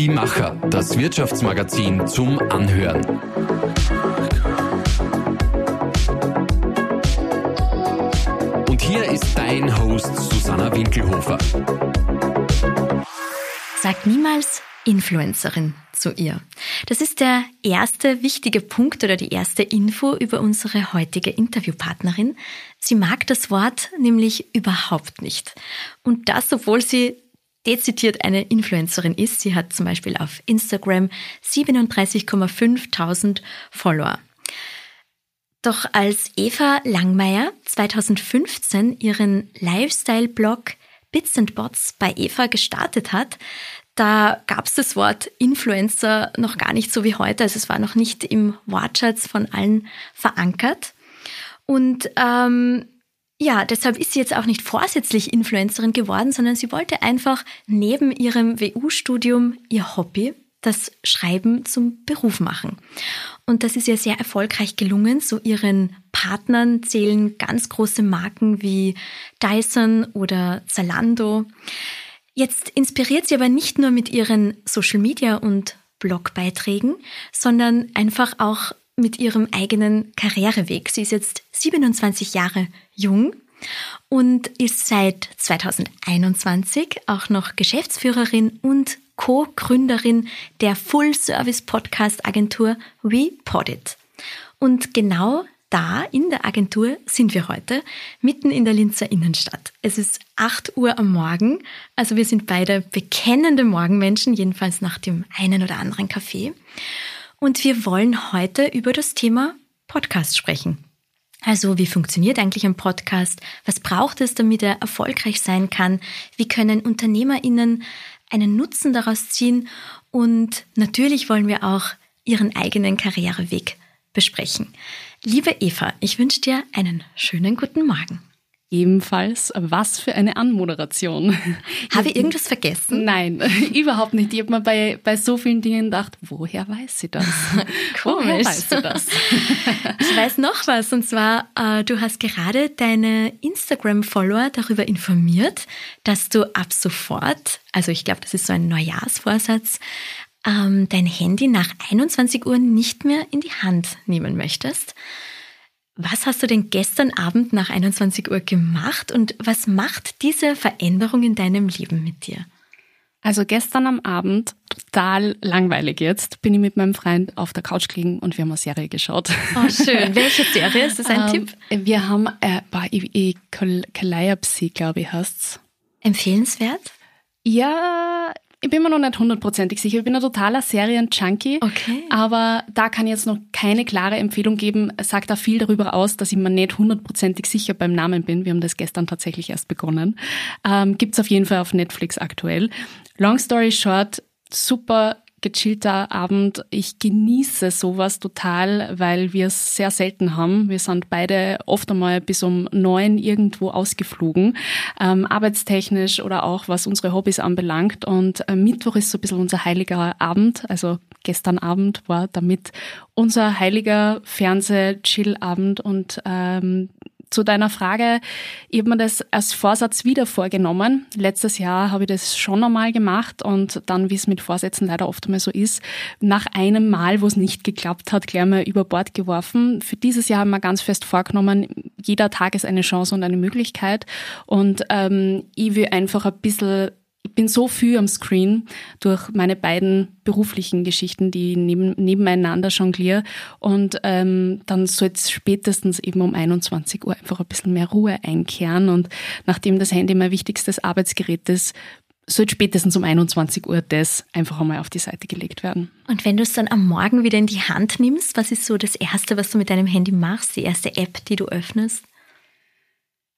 Die Macher, das Wirtschaftsmagazin zum Anhören. Und hier ist dein Host Susanna Winkelhofer. Sag niemals Influencerin zu ihr. Das ist der erste wichtige Punkt oder die erste Info über unsere heutige Interviewpartnerin. Sie mag das Wort nämlich überhaupt nicht. Und das, obwohl sie dezidiert eine Influencerin ist. Sie hat zum Beispiel auf Instagram 37,5.000 Follower. Doch als Eva Langmeier 2015 ihren Lifestyle-Blog Bits and Bots bei Eva gestartet hat, da gab es das Wort Influencer noch gar nicht so wie heute. Also es war noch nicht im Wortschatz von allen verankert. Und ähm, ja, deshalb ist sie jetzt auch nicht vorsätzlich Influencerin geworden, sondern sie wollte einfach neben ihrem WU-Studium ihr Hobby, das Schreiben zum Beruf machen. Und das ist ihr sehr erfolgreich gelungen. Zu ihren Partnern zählen ganz große Marken wie Dyson oder Zalando. Jetzt inspiriert sie aber nicht nur mit ihren Social Media und Blogbeiträgen, sondern einfach auch mit ihrem eigenen Karriereweg. Sie ist jetzt 27 Jahre jung und ist seit 2021 auch noch Geschäftsführerin und Co-Gründerin der Full-Service-Podcast-Agentur WePodit. Und genau da in der Agentur sind wir heute, mitten in der Linzer Innenstadt. Es ist 8 Uhr am Morgen, also wir sind beide bekennende Morgenmenschen, jedenfalls nach dem einen oder anderen Kaffee. Und wir wollen heute über das Thema Podcast sprechen. Also wie funktioniert eigentlich ein Podcast? Was braucht es, damit er erfolgreich sein kann? Wie können Unternehmerinnen einen Nutzen daraus ziehen? Und natürlich wollen wir auch ihren eigenen Karriereweg besprechen. Liebe Eva, ich wünsche dir einen schönen guten Morgen. Ebenfalls, was für eine Anmoderation. Habe ich irgendwas vergessen? Nein, überhaupt nicht. Ich habe mir bei, bei so vielen Dingen gedacht, woher weiß sie das? Komisch. Woher weiß sie das? ich weiß noch was, und zwar, äh, du hast gerade deine Instagram-Follower darüber informiert, dass du ab sofort, also ich glaube, das ist so ein Neujahrsvorsatz, ähm, dein Handy nach 21 Uhr nicht mehr in die Hand nehmen möchtest. Was hast du denn gestern Abend nach 21 Uhr gemacht und was macht diese Veränderung in deinem Leben mit dir? Also gestern am Abend, total langweilig jetzt, bin ich mit meinem Freund auf der Couch gelegen und wir haben eine Serie geschaut. Oh, schön. Welche Serie? Ist das ein um, Tipp? Wir haben, äh, bei Calliope, glaube ich, heißt's. Empfehlenswert? Ja, ich bin mir noch nicht hundertprozentig sicher. Ich bin ein totaler Serien-Junkie. Okay. Aber da kann ich jetzt noch keine klare Empfehlung geben. Sagt da viel darüber aus, dass ich mir nicht hundertprozentig sicher beim Namen bin. Wir haben das gestern tatsächlich erst begonnen. Ähm, Gibt auf jeden Fall auf Netflix aktuell. Long story short, super gechillter Abend. Ich genieße sowas total, weil wir es sehr selten haben. Wir sind beide oft einmal bis um neun irgendwo ausgeflogen, ähm, arbeitstechnisch oder auch was unsere Hobbys anbelangt. Und äh, Mittwoch ist so ein bisschen unser heiliger Abend. Also gestern Abend war damit unser heiliger Fernseh-Chill-Abend und ähm, zu deiner Frage, ich habe mir das als Vorsatz wieder vorgenommen. Letztes Jahr habe ich das schon einmal gemacht und dann, wie es mit Vorsätzen leider oft einmal so ist, nach einem Mal, wo es nicht geklappt hat, gleich mal über Bord geworfen. Für dieses Jahr haben wir ganz fest vorgenommen, jeder Tag ist eine Chance und eine Möglichkeit und ähm, ich will einfach ein bisschen ich bin so viel am Screen durch meine beiden beruflichen Geschichten, die neben, nebeneinander jongliere. Und ähm, dann soll es spätestens eben um 21 Uhr einfach ein bisschen mehr Ruhe einkehren. Und nachdem das Handy mein wichtigstes Arbeitsgerät ist, soll spätestens um 21 Uhr das einfach einmal auf die Seite gelegt werden. Und wenn du es dann am Morgen wieder in die Hand nimmst, was ist so das Erste, was du mit deinem Handy machst, die erste App, die du öffnest?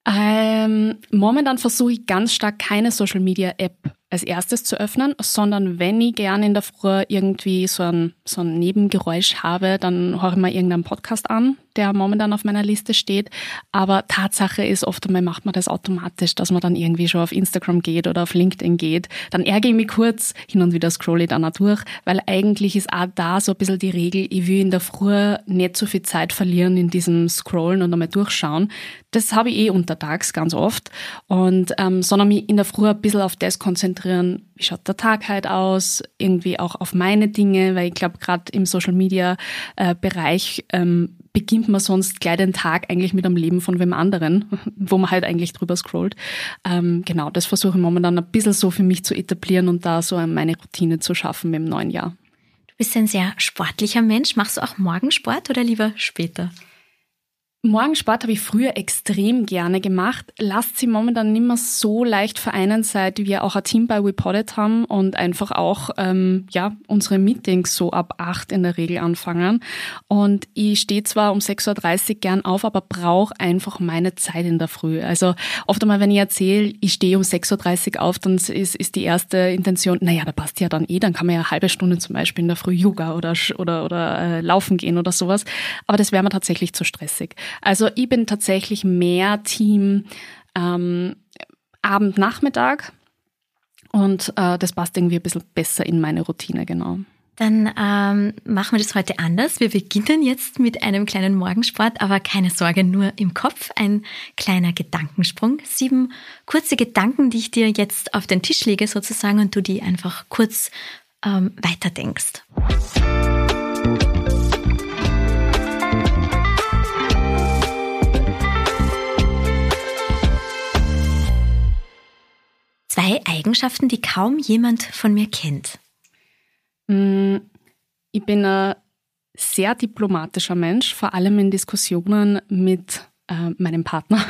Ähm, momentan versuche ich ganz stark keine Social Media App als erstes zu öffnen, sondern wenn ich gerne in der Früh irgendwie so ein, so ein Nebengeräusch habe, dann höre ich mir irgendeinen Podcast an. Der momentan auf meiner Liste steht. Aber Tatsache ist, oft einmal macht man das automatisch, dass man dann irgendwie schon auf Instagram geht oder auf LinkedIn geht. Dann ärgere ich mich kurz, hin und wieder scrolle ich dann auch durch, weil eigentlich ist auch da so ein bisschen die Regel, ich will in der Früh nicht so viel Zeit verlieren in diesem Scrollen und einmal durchschauen. Das habe ich eh untertags ganz oft. Und ähm, sondern mich in der Früh ein bisschen auf das konzentrieren, wie schaut der Tag halt aus, irgendwie auch auf meine Dinge, weil ich glaube, gerade im Social Media äh, Bereich ähm, beginnt man sonst gleich den Tag eigentlich mit einem Leben von wem anderen, wo man halt eigentlich drüber scrollt. Ähm, genau, das versuche ich momentan ein bisschen so für mich zu etablieren und da so meine Routine zu schaffen im neuen Jahr. Du bist ein sehr sportlicher Mensch. Machst du auch Morgensport oder lieber später? Morgensport habe ich früher extrem gerne gemacht, lasst sie momentan nicht mehr so leicht vereinen, seit wir auch ein Team bei WePodit haben und einfach auch ähm, ja unsere Meetings so ab acht in der Regel anfangen. Und ich stehe zwar um 6.30 Uhr gern auf, aber brauche einfach meine Zeit in der Früh. Also oft einmal, wenn ich erzähle, ich stehe um 6.30 Uhr auf, dann ist, ist die erste Intention, naja, da passt ja dann eh, dann kann man ja eine halbe Stunde zum Beispiel in der Früh Yoga oder, oder, oder äh, laufen gehen oder sowas. Aber das wäre mir tatsächlich zu stressig. Also ich bin tatsächlich mehr Team ähm, Abend-Nachmittag und äh, das passt irgendwie ein bisschen besser in meine Routine, genau. Dann ähm, machen wir das heute anders. Wir beginnen jetzt mit einem kleinen Morgensport, aber keine Sorge, nur im Kopf. Ein kleiner Gedankensprung. Sieben kurze Gedanken, die ich dir jetzt auf den Tisch lege sozusagen und du die einfach kurz ähm, weiterdenkst. Zwei Eigenschaften, die kaum jemand von mir kennt. Mm, ich bin ein sehr diplomatischer Mensch, vor allem in Diskussionen mit äh, meinem Partner.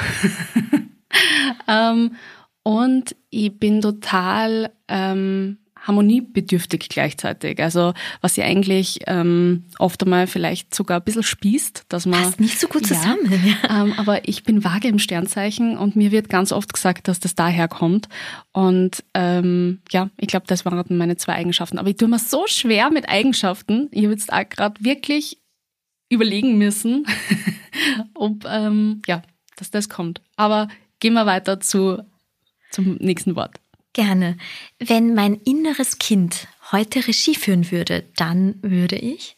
ähm, und ich bin total ähm, harmoniebedürftig gleichzeitig. Also was sie eigentlich ähm, oft einmal vielleicht sogar ein bisschen spießt, dass man... Passt nicht so gut zusammen. Ja, ähm, aber ich bin vage im Sternzeichen und mir wird ganz oft gesagt, dass das daher kommt. Und ähm, ja, ich glaube, das waren meine zwei Eigenschaften. Aber ich tue mir so schwer mit Eigenschaften. Ich habe jetzt auch gerade wirklich überlegen müssen, ob ähm, ja, dass das kommt. Aber gehen wir weiter zu, zum nächsten Wort. Gerne. Wenn mein inneres Kind heute Regie führen würde, dann würde ich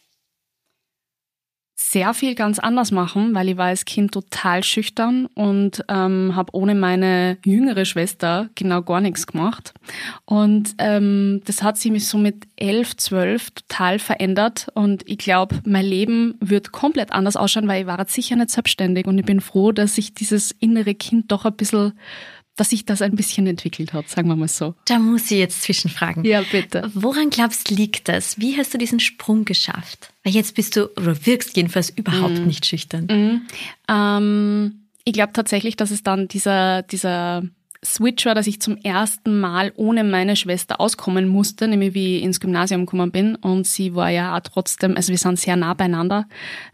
sehr viel ganz anders machen, weil ich war als Kind total schüchtern und ähm, habe ohne meine jüngere Schwester genau gar nichts gemacht. Und ähm, das hat sich mich so mit elf, zwölf total verändert. Und ich glaube, mein Leben wird komplett anders ausschauen, weil ich war sicher nicht selbstständig. Und ich bin froh, dass ich dieses innere Kind doch ein bisschen dass sich das ein bisschen entwickelt hat, sagen wir mal so. Da muss ich jetzt zwischenfragen. Ja, bitte. Woran glaubst du, liegt das? Wie hast du diesen Sprung geschafft? Weil jetzt bist du, oder wirkst jedenfalls überhaupt mm. nicht schüchtern. Mm. Ähm, ich glaube tatsächlich, dass es dann dieser, dieser Switch war, dass ich zum ersten Mal ohne meine Schwester auskommen musste, nämlich wie ich ins Gymnasium gekommen bin. Und sie war ja auch trotzdem, also wir sind sehr nah beieinander.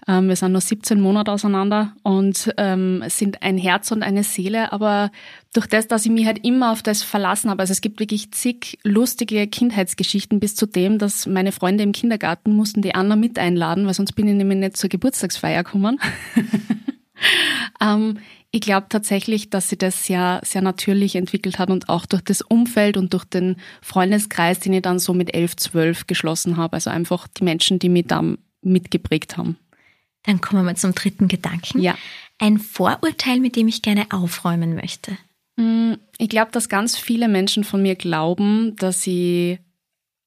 Ähm, wir sind nur 17 Monate auseinander und ähm, sind ein Herz und eine Seele. Aber durch das, dass ich mich halt immer auf das verlassen habe, also es gibt wirklich zig lustige Kindheitsgeschichten bis zu dem, dass meine Freunde im Kindergarten mussten die Anna mit einladen, weil sonst bin ich nämlich nicht zur Geburtstagsfeier gekommen. ähm, ich glaube tatsächlich, dass sie das sehr, sehr natürlich entwickelt hat und auch durch das Umfeld und durch den Freundeskreis, den ich dann so mit elf, zwölf geschlossen habe. Also einfach die Menschen, die mich da mitgeprägt haben. Dann kommen wir zum dritten Gedanken. Ja. Ein Vorurteil, mit dem ich gerne aufräumen möchte. Mm, ich glaube, dass ganz viele Menschen von mir glauben, dass sie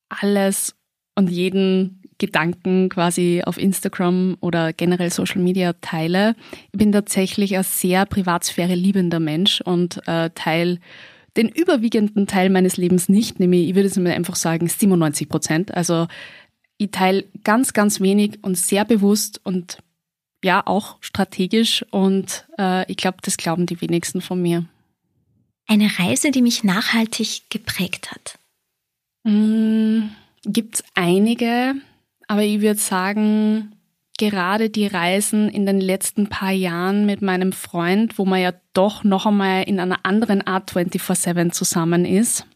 alles und jeden Gedanken quasi auf Instagram oder generell Social Media teile. Ich bin tatsächlich ein sehr Privatsphäre liebender Mensch und äh, teile den überwiegenden Teil meines Lebens nicht, nämlich ich würde es mir einfach sagen 97 Prozent. Also ich teile ganz, ganz wenig und sehr bewusst und ja auch strategisch und äh, ich glaube, das glauben die wenigsten von mir. Eine Reise, die mich nachhaltig geprägt hat. Mm, Gibt es einige. Aber ich würde sagen, gerade die Reisen in den letzten paar Jahren mit meinem Freund, wo man ja doch noch einmal in einer anderen Art 24-7 zusammen ist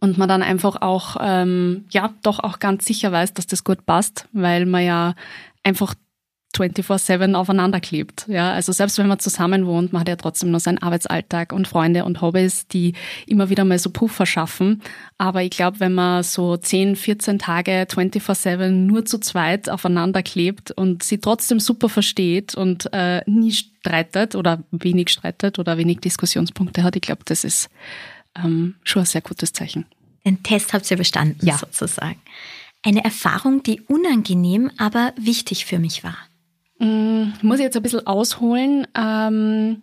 und man dann einfach auch, ähm, ja, doch auch ganz sicher weiß, dass das gut passt, weil man ja einfach 24-7 aufeinander klebt. Ja, also selbst wenn man zusammen wohnt, man hat ja trotzdem noch seinen Arbeitsalltag und Freunde und Hobbys, die immer wieder mal so Puffer schaffen. Aber ich glaube, wenn man so 10, 14 Tage 24-7 nur zu zweit aufeinander klebt und sie trotzdem super versteht und äh, nie streitet oder wenig streitet oder wenig Diskussionspunkte hat, ich glaube, das ist ähm, schon ein sehr gutes Zeichen. Den Test habt ihr bestanden, ja. sozusagen. Eine Erfahrung, die unangenehm, aber wichtig für mich war. Mm, muss ich jetzt ein bisschen ausholen. Ähm,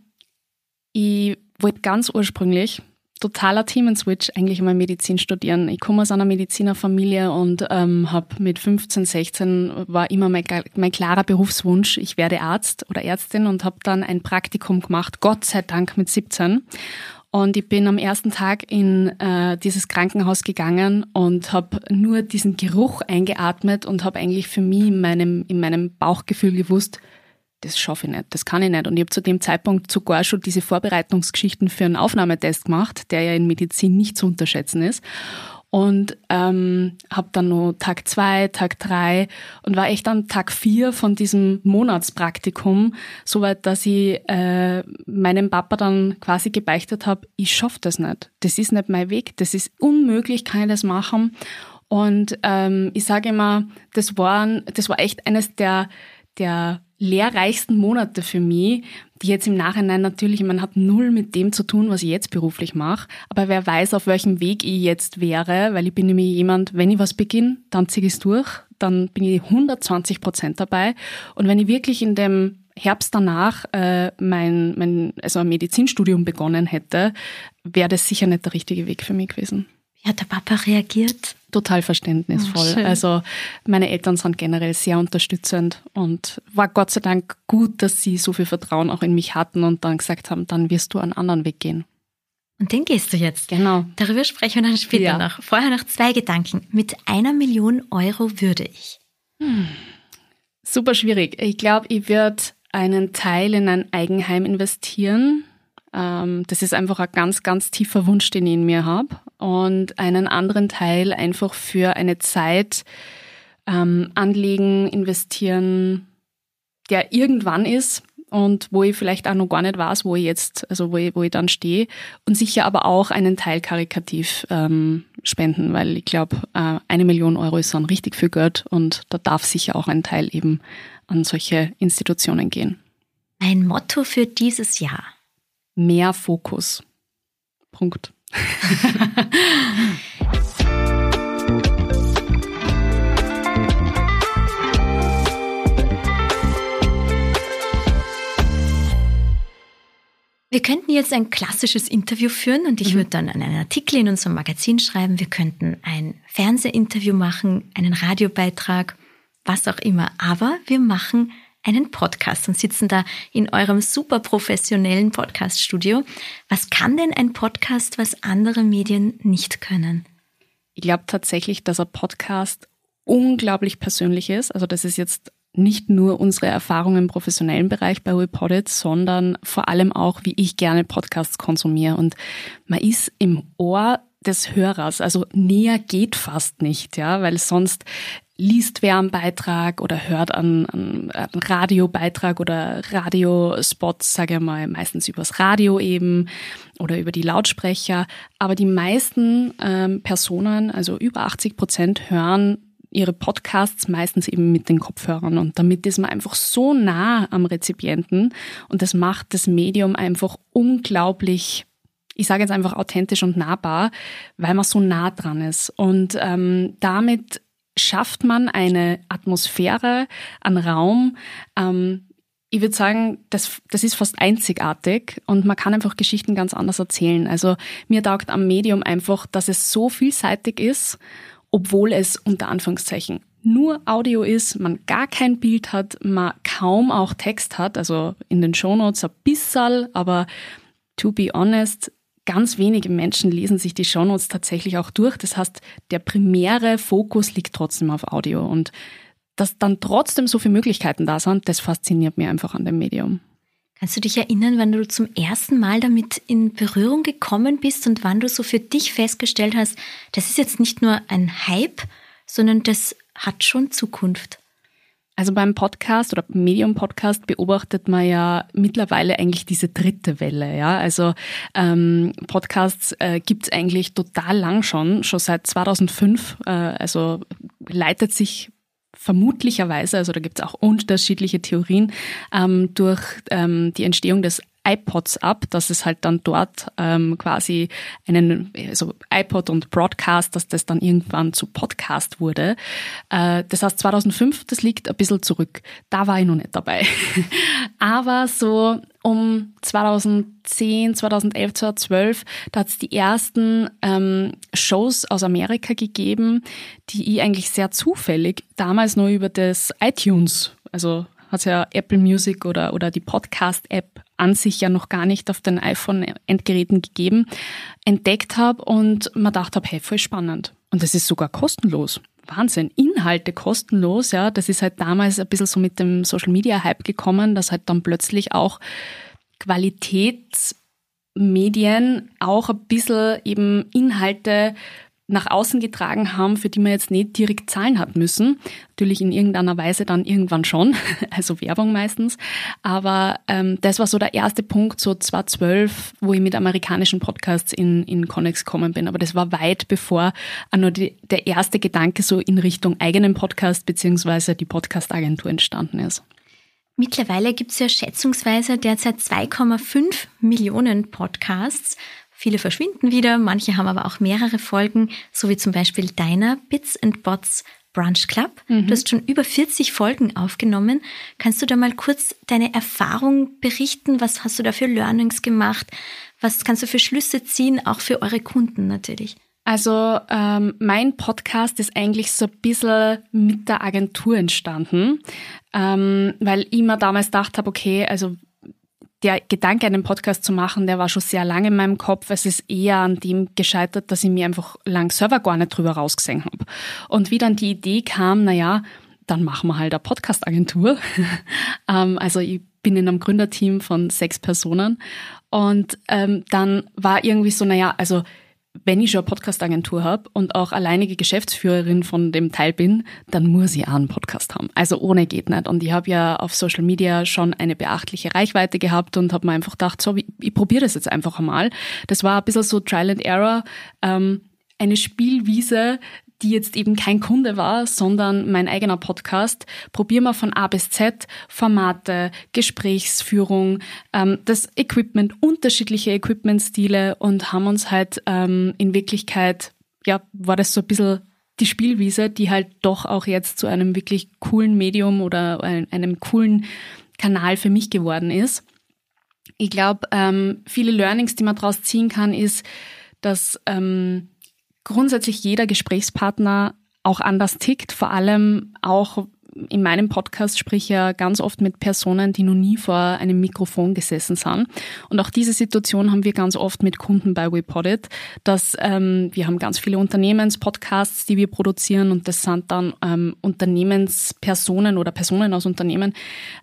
ich wollte ganz ursprünglich totaler Themenswitch eigentlich mal Medizin studieren. Ich komme aus einer Medizinerfamilie und ähm, habe mit 15, 16 war immer mein, mein klarer Berufswunsch, ich werde Arzt oder Ärztin und habe dann ein Praktikum gemacht, Gott sei Dank mit 17 und ich bin am ersten Tag in äh, dieses Krankenhaus gegangen und habe nur diesen Geruch eingeatmet und habe eigentlich für mich in meinem, in meinem Bauchgefühl gewusst, das schaffe ich nicht, das kann ich nicht. Und ich habe zu dem Zeitpunkt sogar schon diese Vorbereitungsgeschichten für einen Aufnahmetest gemacht, der ja in Medizin nicht zu unterschätzen ist und ähm, habe dann nur Tag zwei, Tag drei und war echt an Tag vier von diesem Monatspraktikum, soweit, dass ich äh, meinem Papa dann quasi gebeichtet habe, ich schaff das nicht. Das ist nicht mein Weg, das ist unmöglich, kann ich das machen. Und ähm, ich sage immer, das war, das war echt eines der, der lehrreichsten Monate für mich, jetzt im Nachhinein natürlich, man hat null mit dem zu tun, was ich jetzt beruflich mache, aber wer weiß, auf welchem Weg ich jetzt wäre, weil ich bin nämlich jemand, wenn ich was beginne, dann ziehe ich es durch, dann bin ich 120 Prozent dabei und wenn ich wirklich in dem Herbst danach äh, mein, mein also ein Medizinstudium begonnen hätte, wäre das sicher nicht der richtige Weg für mich gewesen. Wie hat der Papa reagiert? Total verständnisvoll. Oh, also meine Eltern sind generell sehr unterstützend und war Gott sei Dank gut, dass sie so viel Vertrauen auch in mich hatten und dann gesagt haben, dann wirst du einen anderen Weg gehen. Und den gehst du jetzt. Genau. Darüber sprechen wir dann später ja. noch. Vorher noch zwei Gedanken. Mit einer Million Euro würde ich. Hm. Super schwierig. Ich glaube, ich würde einen Teil in ein Eigenheim investieren ähm, das ist einfach ein ganz, ganz tiefer Wunsch, den ich in mir habe. Und einen anderen Teil einfach für eine Zeit ähm, anlegen, investieren, der irgendwann ist und wo ich vielleicht auch noch gar nicht weiß, wo ich jetzt, also wo ich, wo ich dann stehe. Und sicher aber auch einen Teil karikativ ähm, spenden, weil ich glaube, äh, eine Million Euro ist dann richtig viel Geld und da darf sicher auch ein Teil eben an solche Institutionen gehen. Ein Motto für dieses Jahr mehr Fokus. Punkt. Wir könnten jetzt ein klassisches Interview führen und ich mhm. würde dann einen Artikel in unserem Magazin schreiben. Wir könnten ein Fernsehinterview machen, einen Radiobeitrag, was auch immer. Aber wir machen einen Podcast und sitzen da in eurem super professionellen Podcaststudio. Was kann denn ein Podcast, was andere Medien nicht können? Ich glaube tatsächlich, dass ein Podcast unglaublich persönlich ist. Also das ist jetzt nicht nur unsere Erfahrung im professionellen Bereich bei WePodit, sondern vor allem auch, wie ich gerne Podcasts konsumiere. Und man ist im Ohr des Hörers, also näher geht fast nicht, ja, weil sonst liest wer einen Beitrag oder hört einen, einen, Radiobeitrag oder Radiospots, sage ich mal, meistens übers Radio eben oder über die Lautsprecher. Aber die meisten ähm, Personen, also über 80 Prozent, hören ihre Podcasts meistens eben mit den Kopfhörern. Und damit ist man einfach so nah am Rezipienten. Und das macht das Medium einfach unglaublich ich sage jetzt einfach authentisch und nahbar, weil man so nah dran ist. Und ähm, damit schafft man eine Atmosphäre, einen Raum. Ähm, ich würde sagen, das, das ist fast einzigartig und man kann einfach Geschichten ganz anders erzählen. Also mir taugt am Medium einfach, dass es so vielseitig ist, obwohl es unter Anführungszeichen nur Audio ist, man gar kein Bild hat, man kaum auch Text hat, also in den Shownotes ein bisschen, aber to be honest, Ganz wenige Menschen lesen sich die Shownotes tatsächlich auch durch. Das heißt, der primäre Fokus liegt trotzdem auf Audio. Und dass dann trotzdem so viele Möglichkeiten da sind, das fasziniert mich einfach an dem Medium. Kannst du dich erinnern, wann du zum ersten Mal damit in Berührung gekommen bist und wann du so für dich festgestellt hast, das ist jetzt nicht nur ein Hype, sondern das hat schon Zukunft? Also beim Podcast oder Medium-Podcast beobachtet man ja mittlerweile eigentlich diese dritte Welle. Ja, also ähm, Podcasts äh, gibt es eigentlich total lang schon, schon seit 2005. Äh, also leitet sich vermutlicherweise, also da gibt es auch unterschiedliche Theorien, ähm, durch ähm, die Entstehung des iPods ab, dass es halt dann dort ähm, quasi einen, also iPod und Broadcast, dass das dann irgendwann zu Podcast wurde. Äh, das heißt 2005, das liegt ein bisschen zurück. Da war ich noch nicht dabei. Aber so um 2010, 2011, 2012, da hat es die ersten ähm, Shows aus Amerika gegeben, die ich eigentlich sehr zufällig damals nur über das iTunes, also hat ja Apple Music oder, oder die Podcast-App an sich ja noch gar nicht auf den iPhone-Endgeräten gegeben, entdeckt habe und man dachte habe, hey, voll spannend. Und das ist sogar kostenlos. Wahnsinn. Inhalte kostenlos, ja. Das ist halt damals ein bisschen so mit dem Social Media Hype gekommen, dass halt dann plötzlich auch Qualitätsmedien auch ein bisschen eben Inhalte nach außen getragen haben, für die man jetzt nicht direkt zahlen hat müssen. Natürlich in irgendeiner Weise dann irgendwann schon, also Werbung meistens. Aber ähm, das war so der erste Punkt, so 2012, wo ich mit amerikanischen Podcasts in, in Connex gekommen bin. Aber das war weit bevor nur die, der erste Gedanke so in Richtung eigenen Podcast beziehungsweise die Podcast-Agentur entstanden ist. Mittlerweile gibt es ja schätzungsweise derzeit 2,5 Millionen Podcasts. Viele verschwinden wieder, manche haben aber auch mehrere Folgen, so wie zum Beispiel deiner Bits and Bots Brunch Club. Mhm. Du hast schon über 40 Folgen aufgenommen. Kannst du da mal kurz deine Erfahrung berichten? Was hast du da für Learnings gemacht? Was kannst du für Schlüsse ziehen, auch für eure Kunden natürlich? Also ähm, mein Podcast ist eigentlich so ein bisschen mit der Agentur entstanden, ähm, weil ich mir damals gedacht habe, okay, also der Gedanke, einen Podcast zu machen, der war schon sehr lange in meinem Kopf. Es ist eher an dem gescheitert, dass ich mir einfach lang Server gar nicht drüber rausgesehen habe. Und wie dann die Idee kam, naja, dann machen wir halt eine Podcast-Agentur. ähm, also ich bin in einem Gründerteam von sechs Personen. Und ähm, dann war irgendwie so, naja, also wenn ich schon eine Podcast-Agentur habe und auch alleinige Geschäftsführerin von dem Teil bin, dann muss ich auch einen Podcast haben. Also ohne geht nicht. Und ich habe ja auf Social Media schon eine beachtliche Reichweite gehabt und habe mir einfach gedacht, so, ich, ich probiere das jetzt einfach einmal. Das war ein bisschen so Trial and Error. Ähm, eine Spielwiese, die jetzt eben kein Kunde war, sondern mein eigener Podcast. Probieren wir von A bis Z Formate, Gesprächsführung, ähm, das Equipment, unterschiedliche Equipmentstile und haben uns halt ähm, in Wirklichkeit, ja, war das so ein bisschen die Spielwiese, die halt doch auch jetzt zu einem wirklich coolen Medium oder einem coolen Kanal für mich geworden ist. Ich glaube, ähm, viele Learnings, die man daraus ziehen kann, ist, dass ähm, grundsätzlich jeder Gesprächspartner auch anders tickt, vor allem auch in meinem Podcast spreche ich ja ganz oft mit Personen, die noch nie vor einem Mikrofon gesessen sind. Und auch diese Situation haben wir ganz oft mit Kunden bei WePodit, dass ähm, wir haben ganz viele Unternehmenspodcasts, die wir produzieren und das sind dann ähm, Unternehmenspersonen oder Personen aus Unternehmen,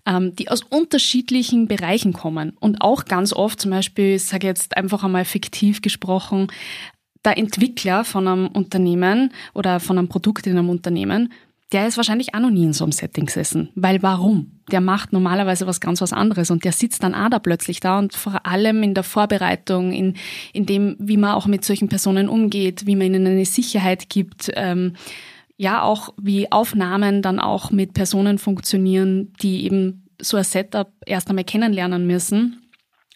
ähm, die aus unterschiedlichen Bereichen kommen. Und auch ganz oft, zum Beispiel, ich sage jetzt einfach einmal fiktiv gesprochen, der Entwickler von einem Unternehmen oder von einem Produkt in einem Unternehmen, der ist wahrscheinlich auch noch nie in so einem Setting gesessen. Weil warum? Der macht normalerweise was ganz was anderes und der sitzt dann auch da plötzlich da und vor allem in der Vorbereitung, in, in dem, wie man auch mit solchen Personen umgeht, wie man ihnen eine Sicherheit gibt, ähm, ja auch wie Aufnahmen dann auch mit Personen funktionieren, die eben so ein Setup erst einmal kennenlernen müssen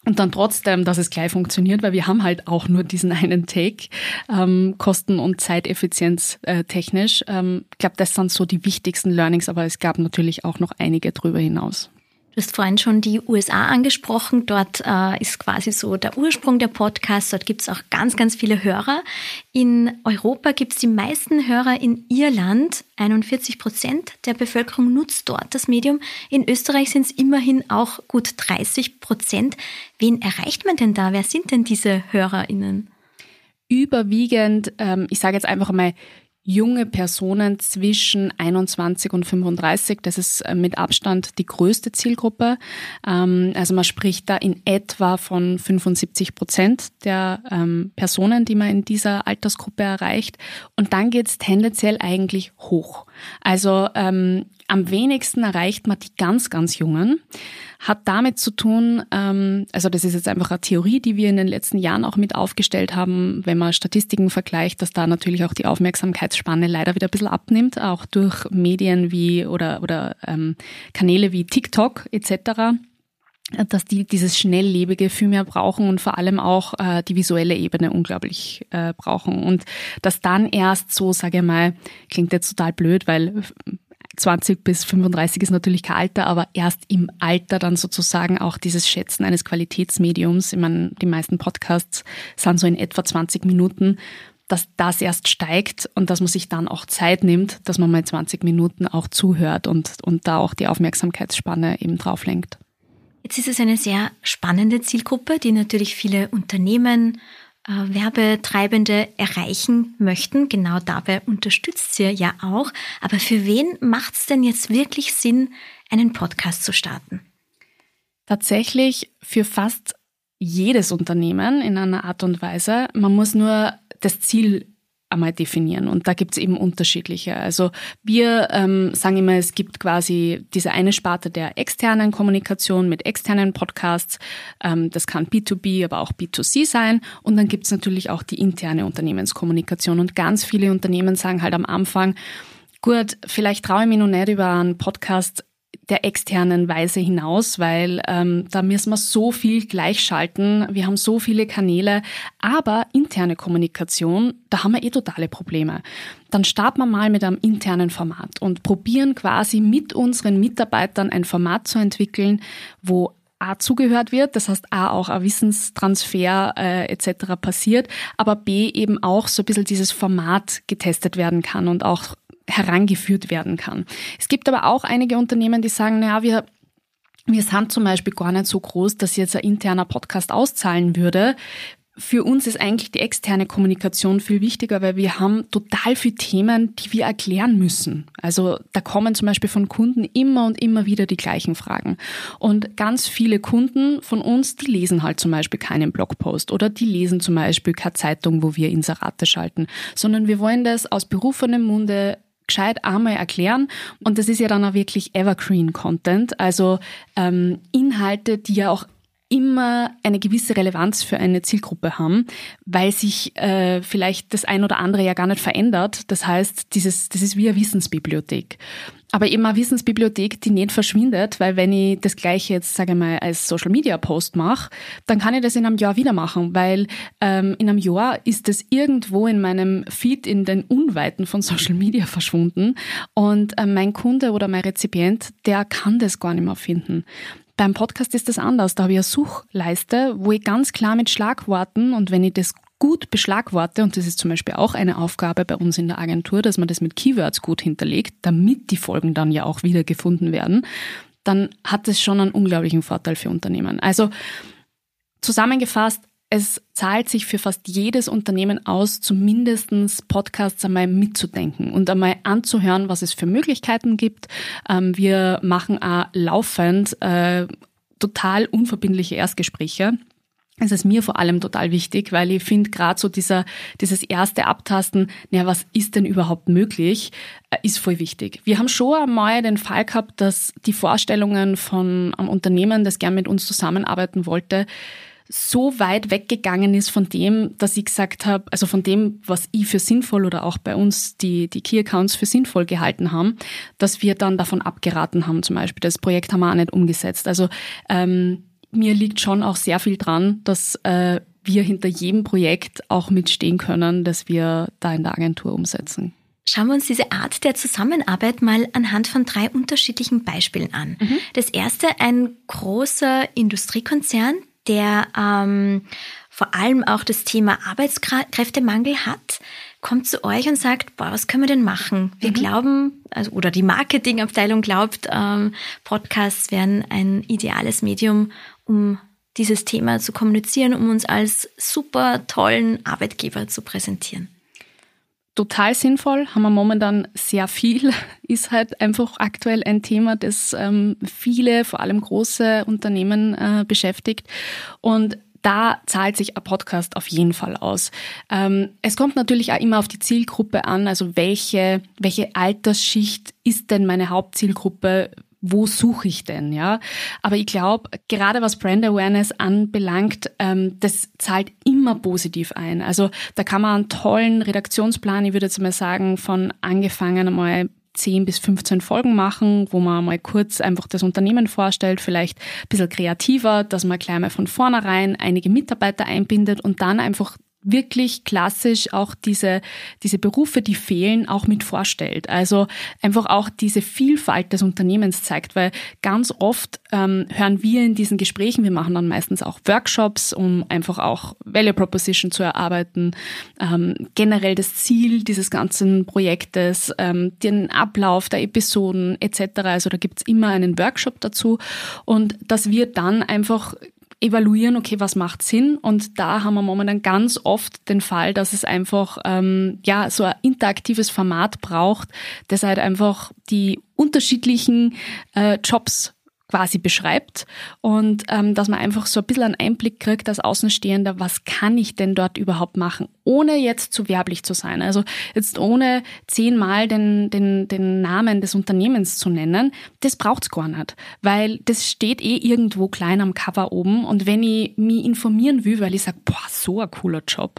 und dann trotzdem, dass es gleich funktioniert, weil wir haben halt auch nur diesen einen Take, ähm, Kosten- und Zeiteffizienz äh, technisch. Ähm, ich glaube, das sind so die wichtigsten Learnings, aber es gab natürlich auch noch einige drüber hinaus. Du hast vorhin schon die USA angesprochen. Dort äh, ist quasi so der Ursprung der Podcasts. Dort gibt es auch ganz, ganz viele Hörer. In Europa gibt es die meisten Hörer in Irland. 41 Prozent der Bevölkerung nutzt dort das Medium. In Österreich sind es immerhin auch gut 30 Prozent. Wen erreicht man denn da? Wer sind denn diese HörerInnen? Überwiegend, ähm, ich sage jetzt einfach mal, junge Personen zwischen 21 und 35. Das ist äh, mit Abstand die größte Zielgruppe. Ähm, also man spricht da in etwa von 75 Prozent der ähm, Personen, die man in dieser Altersgruppe erreicht. Und dann geht es tendenziell eigentlich hoch. Also ähm, am wenigsten erreicht man die ganz, ganz Jungen. Hat damit zu tun, ähm, also das ist jetzt einfach eine Theorie, die wir in den letzten Jahren auch mit aufgestellt haben, wenn man Statistiken vergleicht, dass da natürlich auch die Aufmerksamkeitsspanne leider wieder ein bisschen abnimmt, auch durch Medien wie oder, oder ähm, Kanäle wie TikTok etc dass die dieses Schnelllebige viel mehr brauchen und vor allem auch äh, die visuelle Ebene unglaublich äh, brauchen. Und dass dann erst so, sage ich mal, klingt jetzt total blöd, weil 20 bis 35 ist natürlich kein Alter, aber erst im Alter dann sozusagen auch dieses Schätzen eines Qualitätsmediums, ich meine, die meisten Podcasts sind so in etwa 20 Minuten, dass das erst steigt und dass man sich dann auch Zeit nimmt, dass man mal 20 Minuten auch zuhört und, und da auch die Aufmerksamkeitsspanne eben drauf lenkt. Jetzt ist es eine sehr spannende Zielgruppe, die natürlich viele Unternehmen, Werbetreibende erreichen möchten. Genau dabei unterstützt sie ja auch. Aber für wen macht es denn jetzt wirklich Sinn, einen Podcast zu starten? Tatsächlich für fast jedes Unternehmen in einer Art und Weise. Man muss nur das Ziel einmal definieren. Und da gibt es eben unterschiedliche. Also wir ähm, sagen immer, es gibt quasi diese eine Sparte der externen Kommunikation mit externen Podcasts. Ähm, das kann B2B, aber auch B2C sein. Und dann gibt es natürlich auch die interne Unternehmenskommunikation. Und ganz viele Unternehmen sagen halt am Anfang, gut, vielleicht traue ich mich noch nicht über einen Podcast der externen Weise hinaus, weil ähm, da müssen wir so viel gleichschalten. Wir haben so viele Kanäle, aber interne Kommunikation, da haben wir eh totale Probleme. Dann starten wir mal mit einem internen Format und probieren quasi mit unseren Mitarbeitern ein Format zu entwickeln, wo A zugehört wird, das heißt A auch ein Wissenstransfer äh, etc. passiert, aber B eben auch so ein bisschen dieses Format getestet werden kann und auch herangeführt werden kann. Es gibt aber auch einige Unternehmen, die sagen, naja, wir wir sind zum Beispiel gar nicht so groß, dass jetzt ein interner Podcast auszahlen würde. Für uns ist eigentlich die externe Kommunikation viel wichtiger, weil wir haben total viele Themen, die wir erklären müssen. Also da kommen zum Beispiel von Kunden immer und immer wieder die gleichen Fragen. Und ganz viele Kunden von uns, die lesen halt zum Beispiel keinen Blogpost oder die lesen zum Beispiel keine Zeitung, wo wir Inserate schalten, sondern wir wollen das aus berufenem Munde gescheit einmal erklären. Und das ist ja dann auch wirklich Evergreen-Content, also ähm, Inhalte, die ja auch immer eine gewisse Relevanz für eine Zielgruppe haben, weil sich äh, vielleicht das ein oder andere ja gar nicht verändert. Das heißt, dieses, das ist wie eine Wissensbibliothek. Aber eben eine Wissensbibliothek, die nicht verschwindet, weil wenn ich das gleiche jetzt, sage ich mal, als Social Media Post mache, dann kann ich das in einem Jahr wieder machen, weil ähm, in einem Jahr ist es irgendwo in meinem Feed in den Unweiten von Social Media verschwunden und äh, mein Kunde oder mein Rezipient, der kann das gar nicht mehr finden. Beim Podcast ist das anders. Da habe ich eine Suchleiste, wo ich ganz klar mit Schlagworten und wenn ich das gut beschlagworte, und das ist zum Beispiel auch eine Aufgabe bei uns in der Agentur, dass man das mit Keywords gut hinterlegt, damit die Folgen dann ja auch wieder gefunden werden, dann hat es schon einen unglaublichen Vorteil für Unternehmen. Also zusammengefasst, es zahlt sich für fast jedes Unternehmen aus, zumindest Podcasts einmal mitzudenken und einmal anzuhören, was es für Möglichkeiten gibt. Ähm, wir machen auch laufend äh, total unverbindliche Erstgespräche. Es ist mir vor allem total wichtig, weil ich finde, gerade so dieser, dieses erste Abtasten, naja, was ist denn überhaupt möglich, äh, ist voll wichtig. Wir haben schon einmal den Fall gehabt, dass die Vorstellungen von einem Unternehmen, das gern mit uns zusammenarbeiten wollte, so weit weggegangen ist von dem, dass ich gesagt habe, also von dem, was ich für sinnvoll oder auch bei uns die, die Key Accounts für sinnvoll gehalten haben, dass wir dann davon abgeraten haben zum Beispiel. Das Projekt haben wir auch nicht umgesetzt. Also ähm, mir liegt schon auch sehr viel dran, dass äh, wir hinter jedem Projekt auch mitstehen können, das wir da in der Agentur umsetzen. Schauen wir uns diese Art der Zusammenarbeit mal anhand von drei unterschiedlichen Beispielen an. Mhm. Das erste, ein großer Industriekonzern, der ähm, vor allem auch das Thema Arbeitskräftemangel hat, kommt zu euch und sagt, boah, was können wir denn machen? Wir mhm. glauben, also, oder die Marketingabteilung glaubt, ähm, Podcasts wären ein ideales Medium, um dieses Thema zu kommunizieren, um uns als super tollen Arbeitgeber zu präsentieren total sinnvoll, haben wir momentan sehr viel, ist halt einfach aktuell ein Thema, das ähm, viele, vor allem große Unternehmen äh, beschäftigt. Und da zahlt sich ein Podcast auf jeden Fall aus. Ähm, es kommt natürlich auch immer auf die Zielgruppe an, also welche, welche Altersschicht ist denn meine Hauptzielgruppe? Wo suche ich denn, ja? Aber ich glaube, gerade was Brand Awareness anbelangt, ähm, das zahlt immer positiv ein. Also da kann man einen tollen Redaktionsplan, ich würde jetzt mal sagen, von angefangen einmal 10 bis 15 Folgen machen, wo man mal kurz einfach das Unternehmen vorstellt, vielleicht ein bisschen kreativer, dass man gleich mal von vornherein einige Mitarbeiter einbindet und dann einfach wirklich klassisch auch diese, diese Berufe, die fehlen, auch mit vorstellt. Also einfach auch diese Vielfalt des Unternehmens zeigt, weil ganz oft ähm, hören wir in diesen Gesprächen, wir machen dann meistens auch Workshops, um einfach auch Value Proposition zu erarbeiten, ähm, generell das Ziel dieses ganzen Projektes, ähm, den Ablauf der Episoden etc. Also da gibt's immer einen Workshop dazu und dass wir dann einfach evaluieren, okay, was macht Sinn? Und da haben wir momentan ganz oft den Fall, dass es einfach ähm, ja so ein interaktives Format braucht, das halt einfach die unterschiedlichen äh, Jobs quasi beschreibt und ähm, dass man einfach so ein bisschen einen Einblick kriegt als Außenstehender, was kann ich denn dort überhaupt machen, ohne jetzt zu werblich zu sein. Also jetzt ohne zehnmal den, den, den Namen des Unternehmens zu nennen, das braucht's gar nicht, weil das steht eh irgendwo klein am Cover oben und wenn ich mich informieren will, weil ich sage, boah, so ein cooler Job,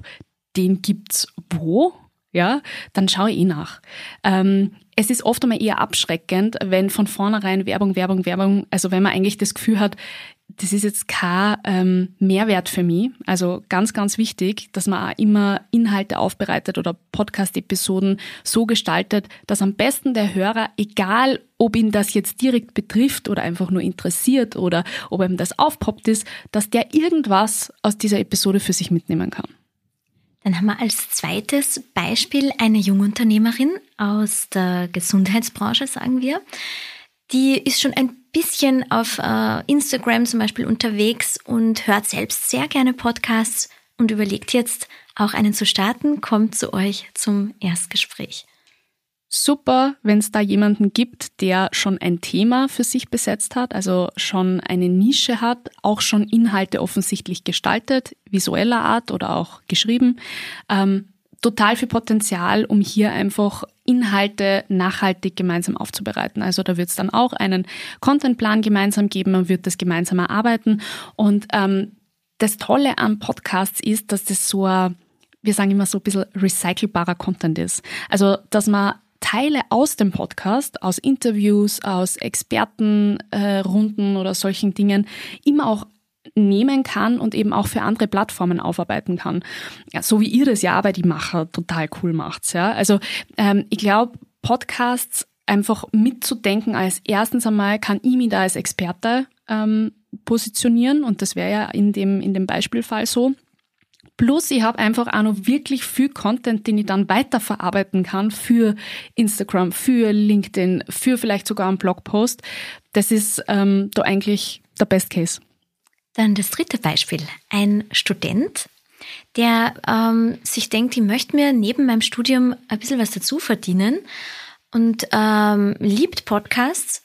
den gibt's wo? Ja, dann schaue ich nach. Ähm, es ist oft einmal eher abschreckend, wenn von vornherein Werbung, Werbung, Werbung, also wenn man eigentlich das Gefühl hat, das ist jetzt kein ähm, Mehrwert für mich. Also ganz, ganz wichtig, dass man auch immer Inhalte aufbereitet oder Podcast-Episoden so gestaltet, dass am besten der Hörer, egal ob ihn das jetzt direkt betrifft oder einfach nur interessiert oder ob ihm das aufpoppt ist, dass der irgendwas aus dieser Episode für sich mitnehmen kann. Dann haben wir als zweites Beispiel eine Jungunternehmerin aus der Gesundheitsbranche, sagen wir. Die ist schon ein bisschen auf äh, Instagram zum Beispiel unterwegs und hört selbst sehr gerne Podcasts und überlegt jetzt auch einen zu starten, kommt zu euch zum Erstgespräch super, wenn es da jemanden gibt, der schon ein Thema für sich besetzt hat, also schon eine Nische hat, auch schon Inhalte offensichtlich gestaltet, visueller Art oder auch geschrieben. Ähm, total viel Potenzial, um hier einfach Inhalte nachhaltig gemeinsam aufzubereiten. Also da wird es dann auch einen Contentplan gemeinsam geben, man wird das gemeinsam erarbeiten. Und ähm, das Tolle an Podcasts ist, dass das so wir sagen immer so ein bisschen recycelbarer Content ist. Also, dass man Teile aus dem Podcast, aus Interviews, aus Expertenrunden äh, oder solchen Dingen immer auch nehmen kann und eben auch für andere Plattformen aufarbeiten kann. Ja, so wie ihr das ja bei die Macher total cool macht. Ja? Also ähm, ich glaube, Podcasts einfach mitzudenken als erstens einmal kann ich mich da als Experte ähm, positionieren und das wäre ja in dem, in dem Beispielfall so. Plus, ich habe einfach auch noch wirklich viel Content, den ich dann weiterverarbeiten kann für Instagram, für LinkedIn, für vielleicht sogar einen Blogpost. Das ist ähm, da eigentlich der Best Case. Dann das dritte Beispiel. Ein Student, der ähm, sich denkt, ich möchte mir neben meinem Studium ein bisschen was dazu verdienen und ähm, liebt Podcasts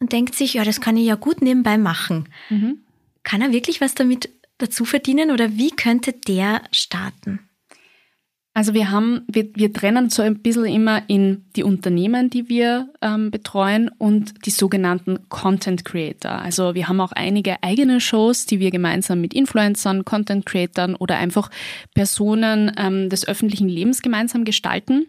und denkt sich, ja, das kann ich ja gut nebenbei machen. Mhm. Kann er wirklich was damit dazu verdienen oder wie könnte der starten? Also wir haben, wir, wir trennen so ein bisschen immer in die Unternehmen, die wir ähm, betreuen und die sogenannten Content Creator. Also wir haben auch einige eigene Shows, die wir gemeinsam mit Influencern, Content Creatern oder einfach Personen ähm, des öffentlichen Lebens gemeinsam gestalten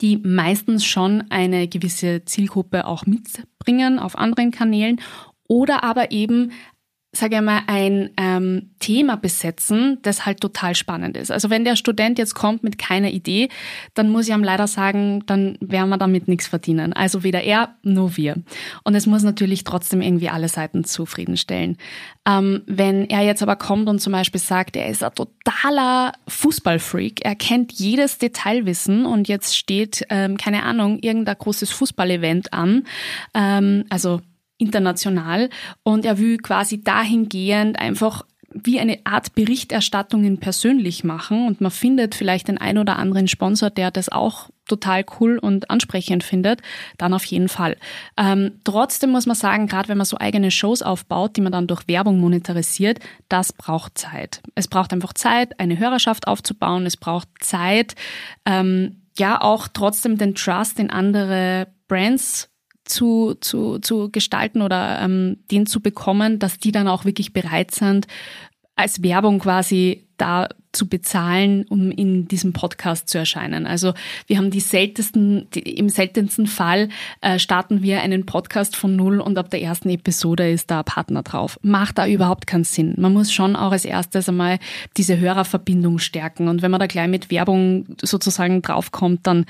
die meistens schon eine gewisse Zielgruppe auch mitbringen auf anderen Kanälen oder aber eben sage ich mal, ein ähm, Thema besetzen, das halt total spannend ist. Also wenn der Student jetzt kommt mit keiner Idee, dann muss ich ihm leider sagen, dann werden wir damit nichts verdienen. Also weder er, nur wir. Und es muss natürlich trotzdem irgendwie alle Seiten zufriedenstellen. Ähm, wenn er jetzt aber kommt und zum Beispiel sagt, er ist ein totaler Fußballfreak, er kennt jedes Detailwissen und jetzt steht, ähm, keine Ahnung, irgendein großes Fußballevent an, ähm, also international und er will quasi dahingehend einfach wie eine Art Berichterstattungen persönlich machen und man findet vielleicht den ein oder anderen Sponsor, der das auch total cool und ansprechend findet, dann auf jeden Fall. Ähm, trotzdem muss man sagen, gerade wenn man so eigene Shows aufbaut, die man dann durch Werbung monetarisiert, das braucht Zeit. Es braucht einfach Zeit, eine Hörerschaft aufzubauen. Es braucht Zeit, ähm, ja auch trotzdem den Trust in andere Brands zu, zu, zu gestalten oder ähm, den zu bekommen, dass die dann auch wirklich bereit sind, als Werbung quasi da zu bezahlen, um in diesem Podcast zu erscheinen. Also wir haben die seltensten, die, im seltensten Fall äh, starten wir einen Podcast von null und ab der ersten Episode ist da ein Partner drauf. Macht da überhaupt keinen Sinn. Man muss schon auch als erstes einmal diese Hörerverbindung stärken und wenn man da gleich mit Werbung sozusagen draufkommt, dann,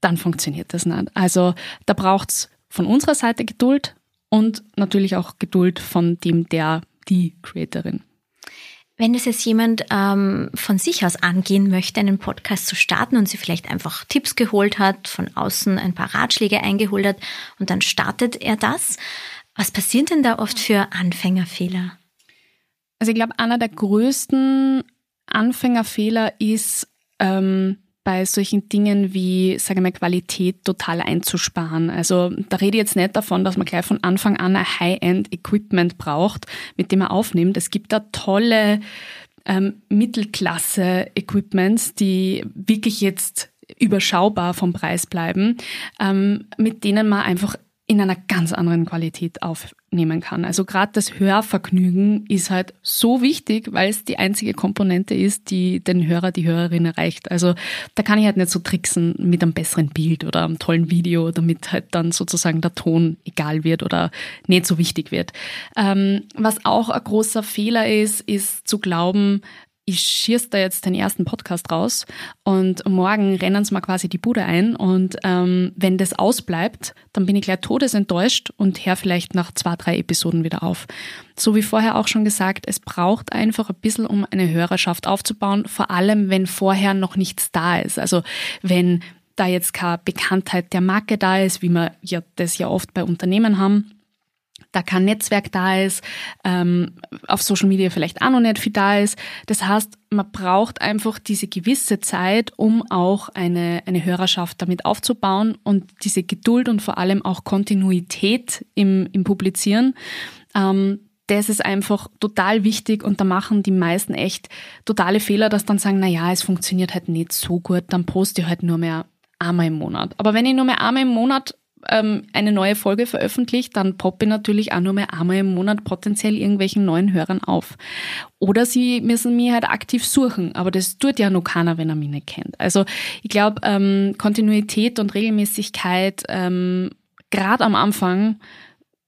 dann funktioniert das nicht. Also da braucht's von unserer Seite Geduld und natürlich auch Geduld von dem, der, die Creatorin. Wenn es jetzt jemand ähm, von sich aus angehen möchte, einen Podcast zu starten und sie vielleicht einfach Tipps geholt hat, von außen ein paar Ratschläge eingeholt hat und dann startet er das, was passiert denn da oft für Anfängerfehler? Also ich glaube, einer der größten Anfängerfehler ist, ähm, bei solchen Dingen wie, sage ich mal, Qualität total einzusparen. Also da rede ich jetzt nicht davon, dass man gleich von Anfang an ein High-End-Equipment braucht, mit dem man aufnimmt. Es gibt da tolle ähm, Mittelklasse-Equipments, die wirklich jetzt überschaubar vom Preis bleiben, ähm, mit denen man einfach in einer ganz anderen Qualität aufnehmen kann. Also gerade das Hörvergnügen ist halt so wichtig, weil es die einzige Komponente ist, die den Hörer, die Hörerin erreicht. Also da kann ich halt nicht so tricksen mit einem besseren Bild oder einem tollen Video, damit halt dann sozusagen der Ton egal wird oder nicht so wichtig wird. Ähm, was auch ein großer Fehler ist, ist zu glauben, ich schieße da jetzt den ersten Podcast raus und morgen rennen sie mir quasi die Bude ein und ähm, wenn das ausbleibt, dann bin ich gleich todesenttäuscht und hör vielleicht nach zwei, drei Episoden wieder auf. So wie vorher auch schon gesagt, es braucht einfach ein bisschen, um eine Hörerschaft aufzubauen, vor allem wenn vorher noch nichts da ist. Also wenn da jetzt keine Bekanntheit der Marke da ist, wie wir ja das ja oft bei Unternehmen haben, da kein Netzwerk da ist, ähm, auf Social Media vielleicht auch noch nicht viel da ist. Das heißt, man braucht einfach diese gewisse Zeit, um auch eine, eine Hörerschaft damit aufzubauen und diese Geduld und vor allem auch Kontinuität im, im Publizieren. Ähm, das ist einfach total wichtig und da machen die meisten echt totale Fehler, dass dann sagen, na ja, es funktioniert halt nicht so gut, dann poste ich halt nur mehr einmal im Monat. Aber wenn ich nur mehr einmal im Monat ähm, eine neue Folge veröffentlicht, dann poppe ich natürlich auch nur mehr einmal im Monat potenziell irgendwelchen neuen Hörern auf. Oder sie müssen mich halt aktiv suchen, aber das tut ja noch keiner, wenn er mich nicht kennt. Also ich glaube, ähm, Kontinuität und Regelmäßigkeit, ähm, gerade am Anfang,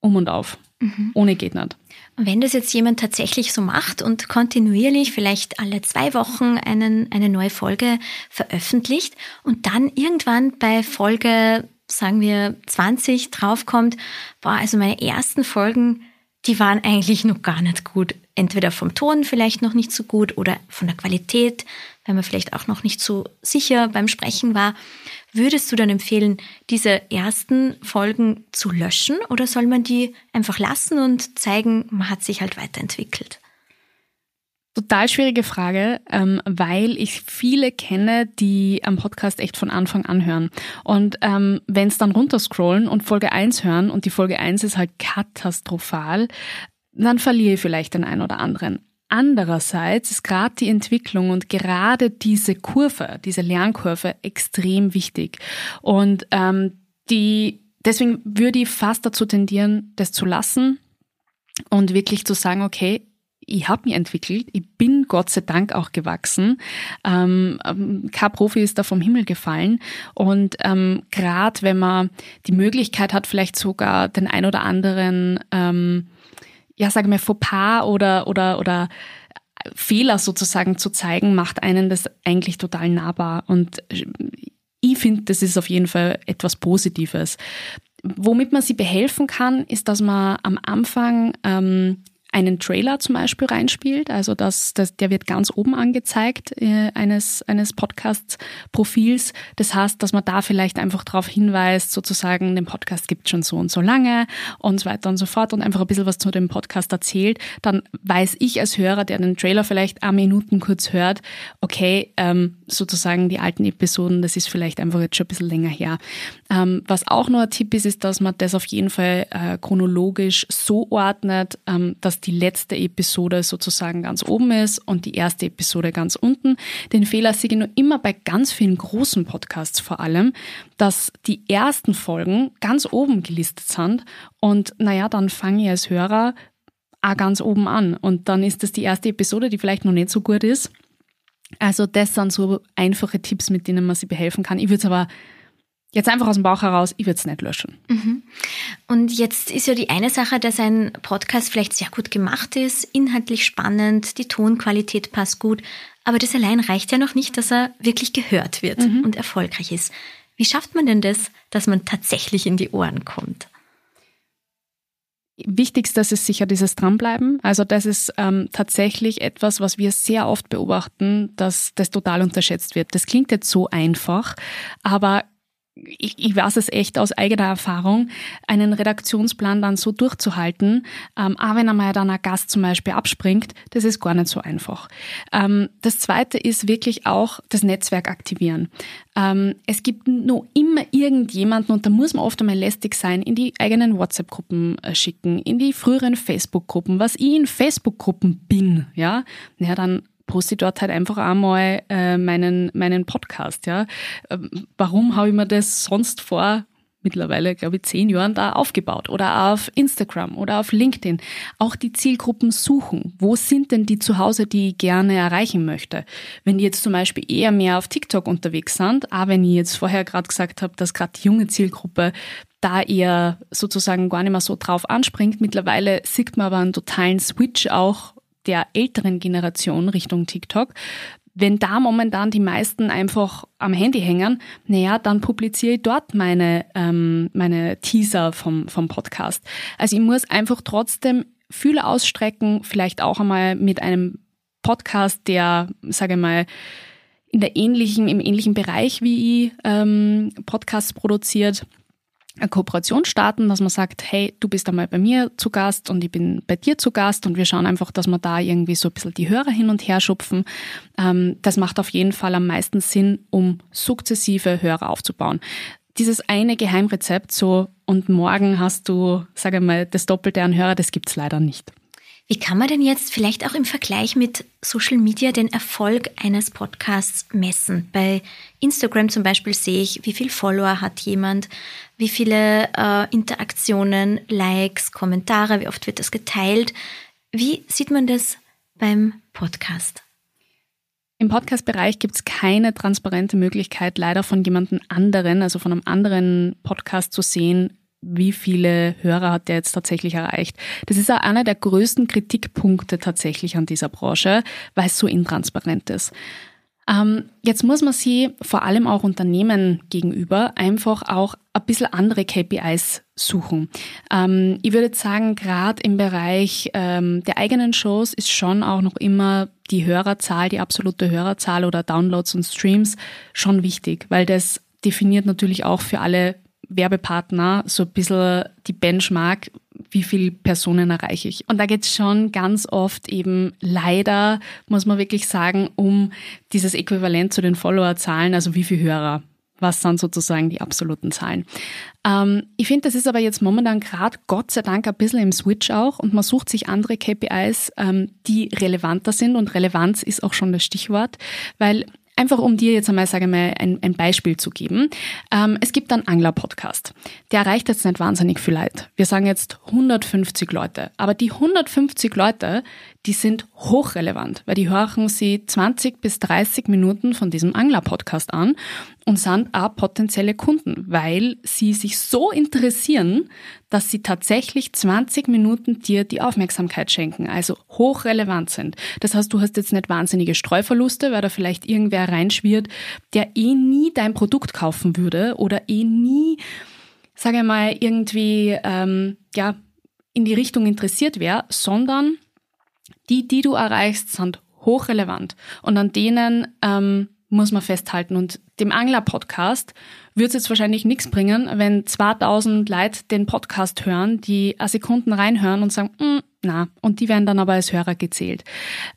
um und auf. Mhm. Ohne geht nicht. Wenn das jetzt jemand tatsächlich so macht und kontinuierlich vielleicht alle zwei Wochen einen, eine neue Folge veröffentlicht und dann irgendwann bei Folge sagen wir 20 draufkommt, boah, also meine ersten Folgen, die waren eigentlich noch gar nicht gut. Entweder vom Ton vielleicht noch nicht so gut oder von der Qualität, weil man vielleicht auch noch nicht so sicher beim Sprechen war. Würdest du dann empfehlen, diese ersten Folgen zu löschen oder soll man die einfach lassen und zeigen, man hat sich halt weiterentwickelt? Total schwierige Frage, ähm, weil ich viele kenne, die am Podcast echt von Anfang an hören. Und ähm, wenn es dann runterscrollen und Folge 1 hören und die Folge 1 ist halt katastrophal, dann verliere ich vielleicht den einen oder anderen. Andererseits ist gerade die Entwicklung und gerade diese Kurve, diese Lernkurve extrem wichtig. Und ähm, die, deswegen würde ich fast dazu tendieren, das zu lassen und wirklich zu sagen, okay, ich habe mich entwickelt, ich bin Gott sei Dank auch gewachsen. Ähm, ähm kein Profi ist da vom Himmel gefallen. Und ähm, gerade wenn man die Möglichkeit hat, vielleicht sogar den ein oder anderen, ähm, ja, sage mal, Fauxpas oder, oder, oder Fehler sozusagen zu zeigen, macht einen das eigentlich total nahbar. Und ich finde, das ist auf jeden Fall etwas Positives. Womit man sie behelfen kann, ist, dass man am Anfang ähm, einen Trailer zum Beispiel reinspielt. Also das, das, der wird ganz oben angezeigt äh, eines, eines Podcast-Profils. Das heißt, dass man da vielleicht einfach darauf hinweist, sozusagen, den Podcast gibt schon so und so lange und so weiter und so fort und einfach ein bisschen was zu dem Podcast erzählt. Dann weiß ich als Hörer, der den Trailer vielleicht ein Minuten kurz hört, okay, ähm, sozusagen die alten Episoden, das ist vielleicht einfach jetzt schon ein bisschen länger her. Ähm, was auch noch ein Tipp ist, ist, dass man das auf jeden Fall äh, chronologisch so ordnet, ähm, dass die letzte Episode sozusagen ganz oben ist und die erste Episode ganz unten. Den Fehler sehe ich nur immer bei ganz vielen großen Podcasts vor allem, dass die ersten Folgen ganz oben gelistet sind und naja, dann fange ich als Hörer auch ganz oben an und dann ist das die erste Episode, die vielleicht noch nicht so gut ist. Also das sind so einfache Tipps, mit denen man sich behelfen kann. Ich würde es aber Jetzt einfach aus dem Bauch heraus, ich würde es nicht löschen. Mhm. Und jetzt ist ja die eine Sache, dass ein Podcast vielleicht sehr gut gemacht ist, inhaltlich spannend, die Tonqualität passt gut, aber das allein reicht ja noch nicht, dass er wirklich gehört wird mhm. und erfolgreich ist. Wie schafft man denn das, dass man tatsächlich in die Ohren kommt? Wichtigstes ist sicher dieses Dranbleiben. Also das ist ähm, tatsächlich etwas, was wir sehr oft beobachten, dass das total unterschätzt wird. Das klingt jetzt so einfach, aber ich, ich weiß es echt aus eigener Erfahrung, einen Redaktionsplan dann so durchzuhalten, ähm, auch wenn einmal dann ein Gast zum Beispiel abspringt, das ist gar nicht so einfach. Ähm, das zweite ist wirklich auch das Netzwerk aktivieren. Ähm, es gibt nur immer irgendjemanden, und da muss man oft einmal lästig sein, in die eigenen WhatsApp-Gruppen äh, schicken, in die früheren Facebook-Gruppen, was ich in Facebook-Gruppen bin, ja, ja, dann poste ich dort halt einfach einmal äh, meinen, meinen Podcast. Ja. Ähm, warum habe ich mir das sonst vor mittlerweile, glaube ich, zehn Jahren da aufgebaut oder auf Instagram oder auf LinkedIn. Auch die Zielgruppen suchen. Wo sind denn die zu Hause, die ich gerne erreichen möchte? Wenn die jetzt zum Beispiel eher mehr auf TikTok unterwegs sind, aber wenn ich jetzt vorher gerade gesagt habe, dass gerade die junge Zielgruppe da eher sozusagen gar nicht mehr so drauf anspringt. Mittlerweile sieht man aber einen totalen Switch auch der älteren Generation Richtung TikTok. Wenn da momentan die meisten einfach am Handy hängen, naja, dann publiziere ich dort meine, ähm, meine Teaser vom, vom Podcast. Also ich muss einfach trotzdem Fühle ausstrecken, vielleicht auch einmal mit einem Podcast, der, sage ich mal, in der ähnlichen, im ähnlichen Bereich wie ich ähm, Podcasts produziert eine Kooperation starten, dass man sagt, hey, du bist einmal bei mir zu Gast und ich bin bei dir zu Gast und wir schauen einfach, dass wir da irgendwie so ein bisschen die Hörer hin und her schupfen. Ähm, das macht auf jeden Fall am meisten Sinn, um sukzessive Hörer aufzubauen. Dieses eine Geheimrezept so und morgen hast du, sage mal, das Doppelte an Hörer, das gibt's leider nicht. Wie kann man denn jetzt vielleicht auch im Vergleich mit Social Media den Erfolg eines Podcasts messen? Bei Instagram zum Beispiel sehe ich, wie viel Follower hat jemand, wie viele äh, Interaktionen, Likes, Kommentare, wie oft wird das geteilt. Wie sieht man das beim Podcast? Im Podcast-Bereich gibt es keine transparente Möglichkeit, leider von jemandem anderen, also von einem anderen Podcast zu sehen, wie viele Hörer hat der jetzt tatsächlich erreicht. Das ist auch einer der größten Kritikpunkte tatsächlich an dieser Branche, weil es so intransparent ist. Ähm, jetzt muss man sie vor allem auch Unternehmen gegenüber einfach auch ein bisschen andere KPIs suchen. Ähm, ich würde sagen, gerade im Bereich ähm, der eigenen Shows ist schon auch noch immer die Hörerzahl, die absolute Hörerzahl oder Downloads und Streams schon wichtig, weil das definiert natürlich auch für alle Werbepartner so ein bisschen die Benchmark, wie viele Personen erreiche ich. Und da geht es schon ganz oft eben leider, muss man wirklich sagen, um dieses Äquivalent zu den Followerzahlen, also wie viele Hörer. Was sind sozusagen die absoluten Zahlen? Ähm, ich finde, das ist aber jetzt momentan gerade Gott sei Dank ein bisschen im Switch auch und man sucht sich andere KPIs, ähm, die relevanter sind und Relevanz ist auch schon das Stichwort, weil Einfach um dir jetzt einmal, sage ich mal, ein, ein Beispiel zu geben. Ähm, es gibt einen Angler-Podcast. Der erreicht jetzt nicht wahnsinnig viel Leute. Wir sagen jetzt 150 Leute. Aber die 150 Leute, die sind hochrelevant, weil die hören sie 20 bis 30 Minuten von diesem Angler-Podcast an und sind auch potenzielle Kunden, weil sie sich so interessieren, dass sie tatsächlich 20 Minuten dir die Aufmerksamkeit schenken, also hochrelevant sind. Das heißt, du hast jetzt nicht wahnsinnige Streuverluste, weil da vielleicht irgendwer reinschwirrt, der eh nie dein Produkt kaufen würde oder eh nie, sage ich mal, irgendwie, ähm, ja, in die Richtung interessiert wäre, sondern Die, die du erreichst, sind hochrelevant und an denen ähm, muss man festhalten. Und dem Angler-Podcast wird es jetzt wahrscheinlich nichts bringen, wenn 2000 Leute den Podcast hören, die a Sekunden reinhören und sagen, mm, na, und die werden dann aber als Hörer gezählt.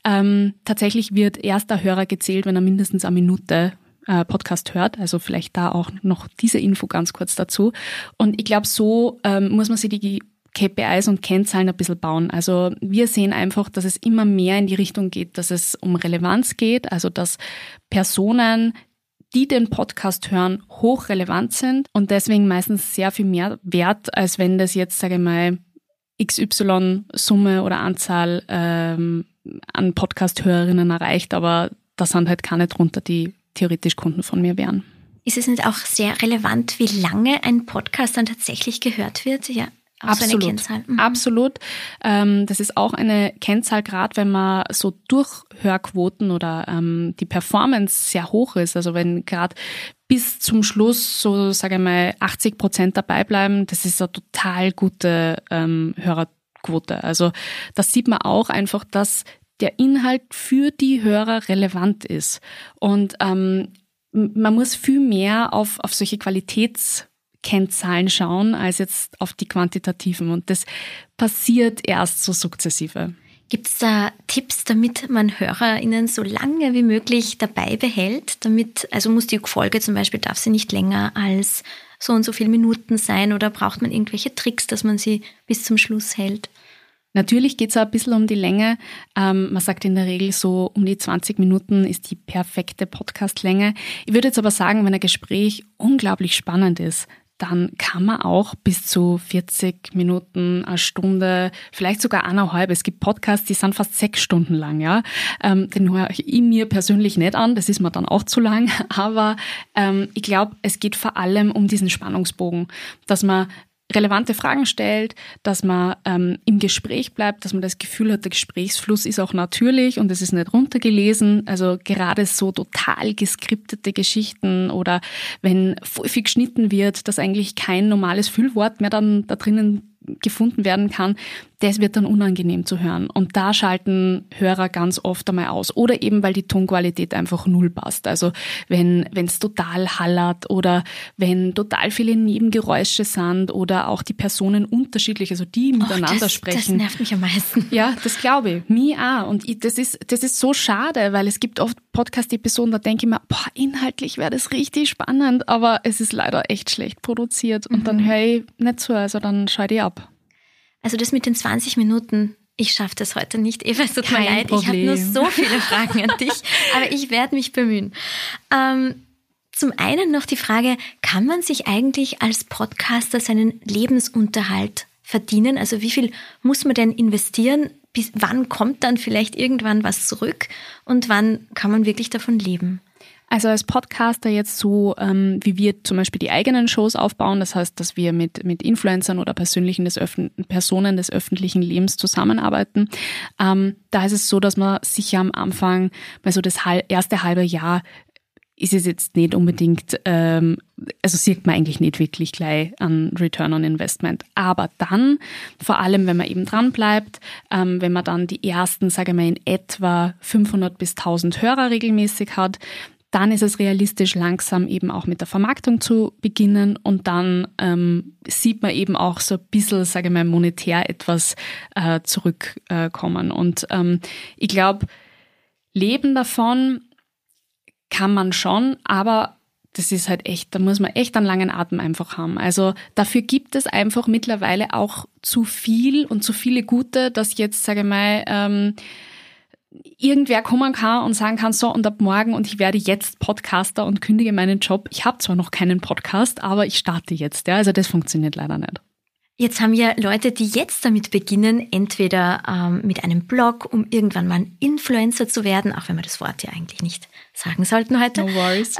Ähm, tatsächlich wird erster Hörer gezählt, wenn er mindestens eine Minute äh, Podcast hört. Also vielleicht da auch noch diese Info ganz kurz dazu. Und ich glaube, so ähm, muss man sich die KPIs und Kennzahlen ein bisschen bauen. Also wir sehen einfach, dass es immer mehr in die Richtung geht, dass es um Relevanz geht, also dass Personen, die den Podcast hören, hochrelevant sind und deswegen meistens sehr viel mehr wert, als wenn das jetzt, sage ich mal, XY Summe oder Anzahl ähm, an Podcast-Hörerinnen erreicht, aber da sind halt keine drunter, die theoretisch Kunden von mir wären. Ist es nicht auch sehr relevant, wie lange ein Podcast dann tatsächlich gehört wird? Ja, absolut, so eine Kennzahl. Mhm. absolut. Ähm, das ist auch eine Kennzahl, gerade wenn man so Durchhörquoten oder ähm, die Performance sehr hoch ist. Also wenn gerade bis zum Schluss so, sage ich mal, 80 Prozent dabei bleiben, das ist eine total gute ähm, Hörerquote. Also das sieht man auch einfach, dass der Inhalt für die Hörer relevant ist. Und ähm, man muss viel mehr auf, auf solche Qualitätskennzahlen schauen, als jetzt auf die quantitativen. Und das passiert erst so sukzessive. Gibt es da Tipps, damit man HörerInnen so lange wie möglich dabei behält? Damit, also muss die Folge zum Beispiel, darf sie nicht länger als so und so viele Minuten sein oder braucht man irgendwelche Tricks, dass man sie bis zum Schluss hält? Natürlich geht es auch ein bisschen um die Länge. Ähm, man sagt in der Regel so um die 20 Minuten ist die perfekte Podcastlänge. Ich würde jetzt aber sagen, wenn ein Gespräch unglaublich spannend ist, dann kann man auch bis zu 40 Minuten, eine Stunde, vielleicht sogar eineinhalb. Es gibt Podcasts, die sind fast sechs Stunden lang, ja. Ähm, den höre ich mir persönlich nicht an, das ist mir dann auch zu lang. Aber ähm, ich glaube, es geht vor allem um diesen Spannungsbogen, dass man relevante Fragen stellt, dass man ähm, im Gespräch bleibt, dass man das Gefühl hat, der Gesprächsfluss ist auch natürlich und es ist nicht runtergelesen. Also gerade so total geskriptete Geschichten oder wenn viel geschnitten wird, dass eigentlich kein normales Füllwort mehr dann da drinnen gefunden werden kann, das wird dann unangenehm zu hören. Und da schalten Hörer ganz oft einmal aus. Oder eben, weil die Tonqualität einfach null passt. Also wenn es total hallert oder wenn total viele Nebengeräusche sind oder auch die Personen unterschiedlich, also die miteinander oh, das, sprechen. Das nervt mich am meisten. Ja, das glaube ich. Mir auch. Und ich, das, ist, das ist so schade, weil es gibt oft Podcast-Episoden, da denke ich mir, boah, inhaltlich wäre das richtig spannend, aber es ist leider echt schlecht produziert. Und mhm. dann höre ich nicht zu, also dann schalte ich ab. Also das mit den 20 Minuten, ich schaffe das heute nicht. Eva, es tut Kein mir leid, Problem. ich habe nur so viele Fragen an dich, aber ich werde mich bemühen. Ähm, zum einen noch die Frage, kann man sich eigentlich als Podcaster seinen Lebensunterhalt verdienen? Also wie viel muss man denn investieren? Bis wann kommt dann vielleicht irgendwann was zurück? Und wann kann man wirklich davon leben? Also als Podcaster jetzt so, ähm, wie wir zum Beispiel die eigenen Shows aufbauen, das heißt, dass wir mit, mit Influencern oder persönlichen des Personen des öffentlichen Lebens zusammenarbeiten, ähm, da ist es so, dass man sicher am Anfang, weil so das erste halbe Jahr ist es jetzt nicht unbedingt, ähm, also sieht man eigentlich nicht wirklich gleich an Return on Investment. Aber dann, vor allem wenn man eben dran bleibt, ähm, wenn man dann die ersten, sage ich mal, in etwa 500 bis 1000 Hörer regelmäßig hat, dann ist es realistisch, langsam eben auch mit der Vermarktung zu beginnen und dann ähm, sieht man eben auch so ein bisschen, sage ich mal, monetär etwas äh, zurückkommen. Äh, und ähm, ich glaube, Leben davon kann man schon, aber das ist halt echt, da muss man echt einen langen Atem einfach haben. Also dafür gibt es einfach mittlerweile auch zu viel und zu viele gute, dass jetzt, sage ich mal, ähm, irgendwer kommen kann und sagen kann, so und ab morgen und ich werde jetzt Podcaster und kündige meinen Job. Ich habe zwar noch keinen Podcast, aber ich starte jetzt. Ja, also das funktioniert leider nicht. Jetzt haben ja Leute, die jetzt damit beginnen, entweder ähm, mit einem Blog, um irgendwann mal ein Influencer zu werden, auch wenn wir das Wort ja eigentlich nicht sagen sollten heute. No worries.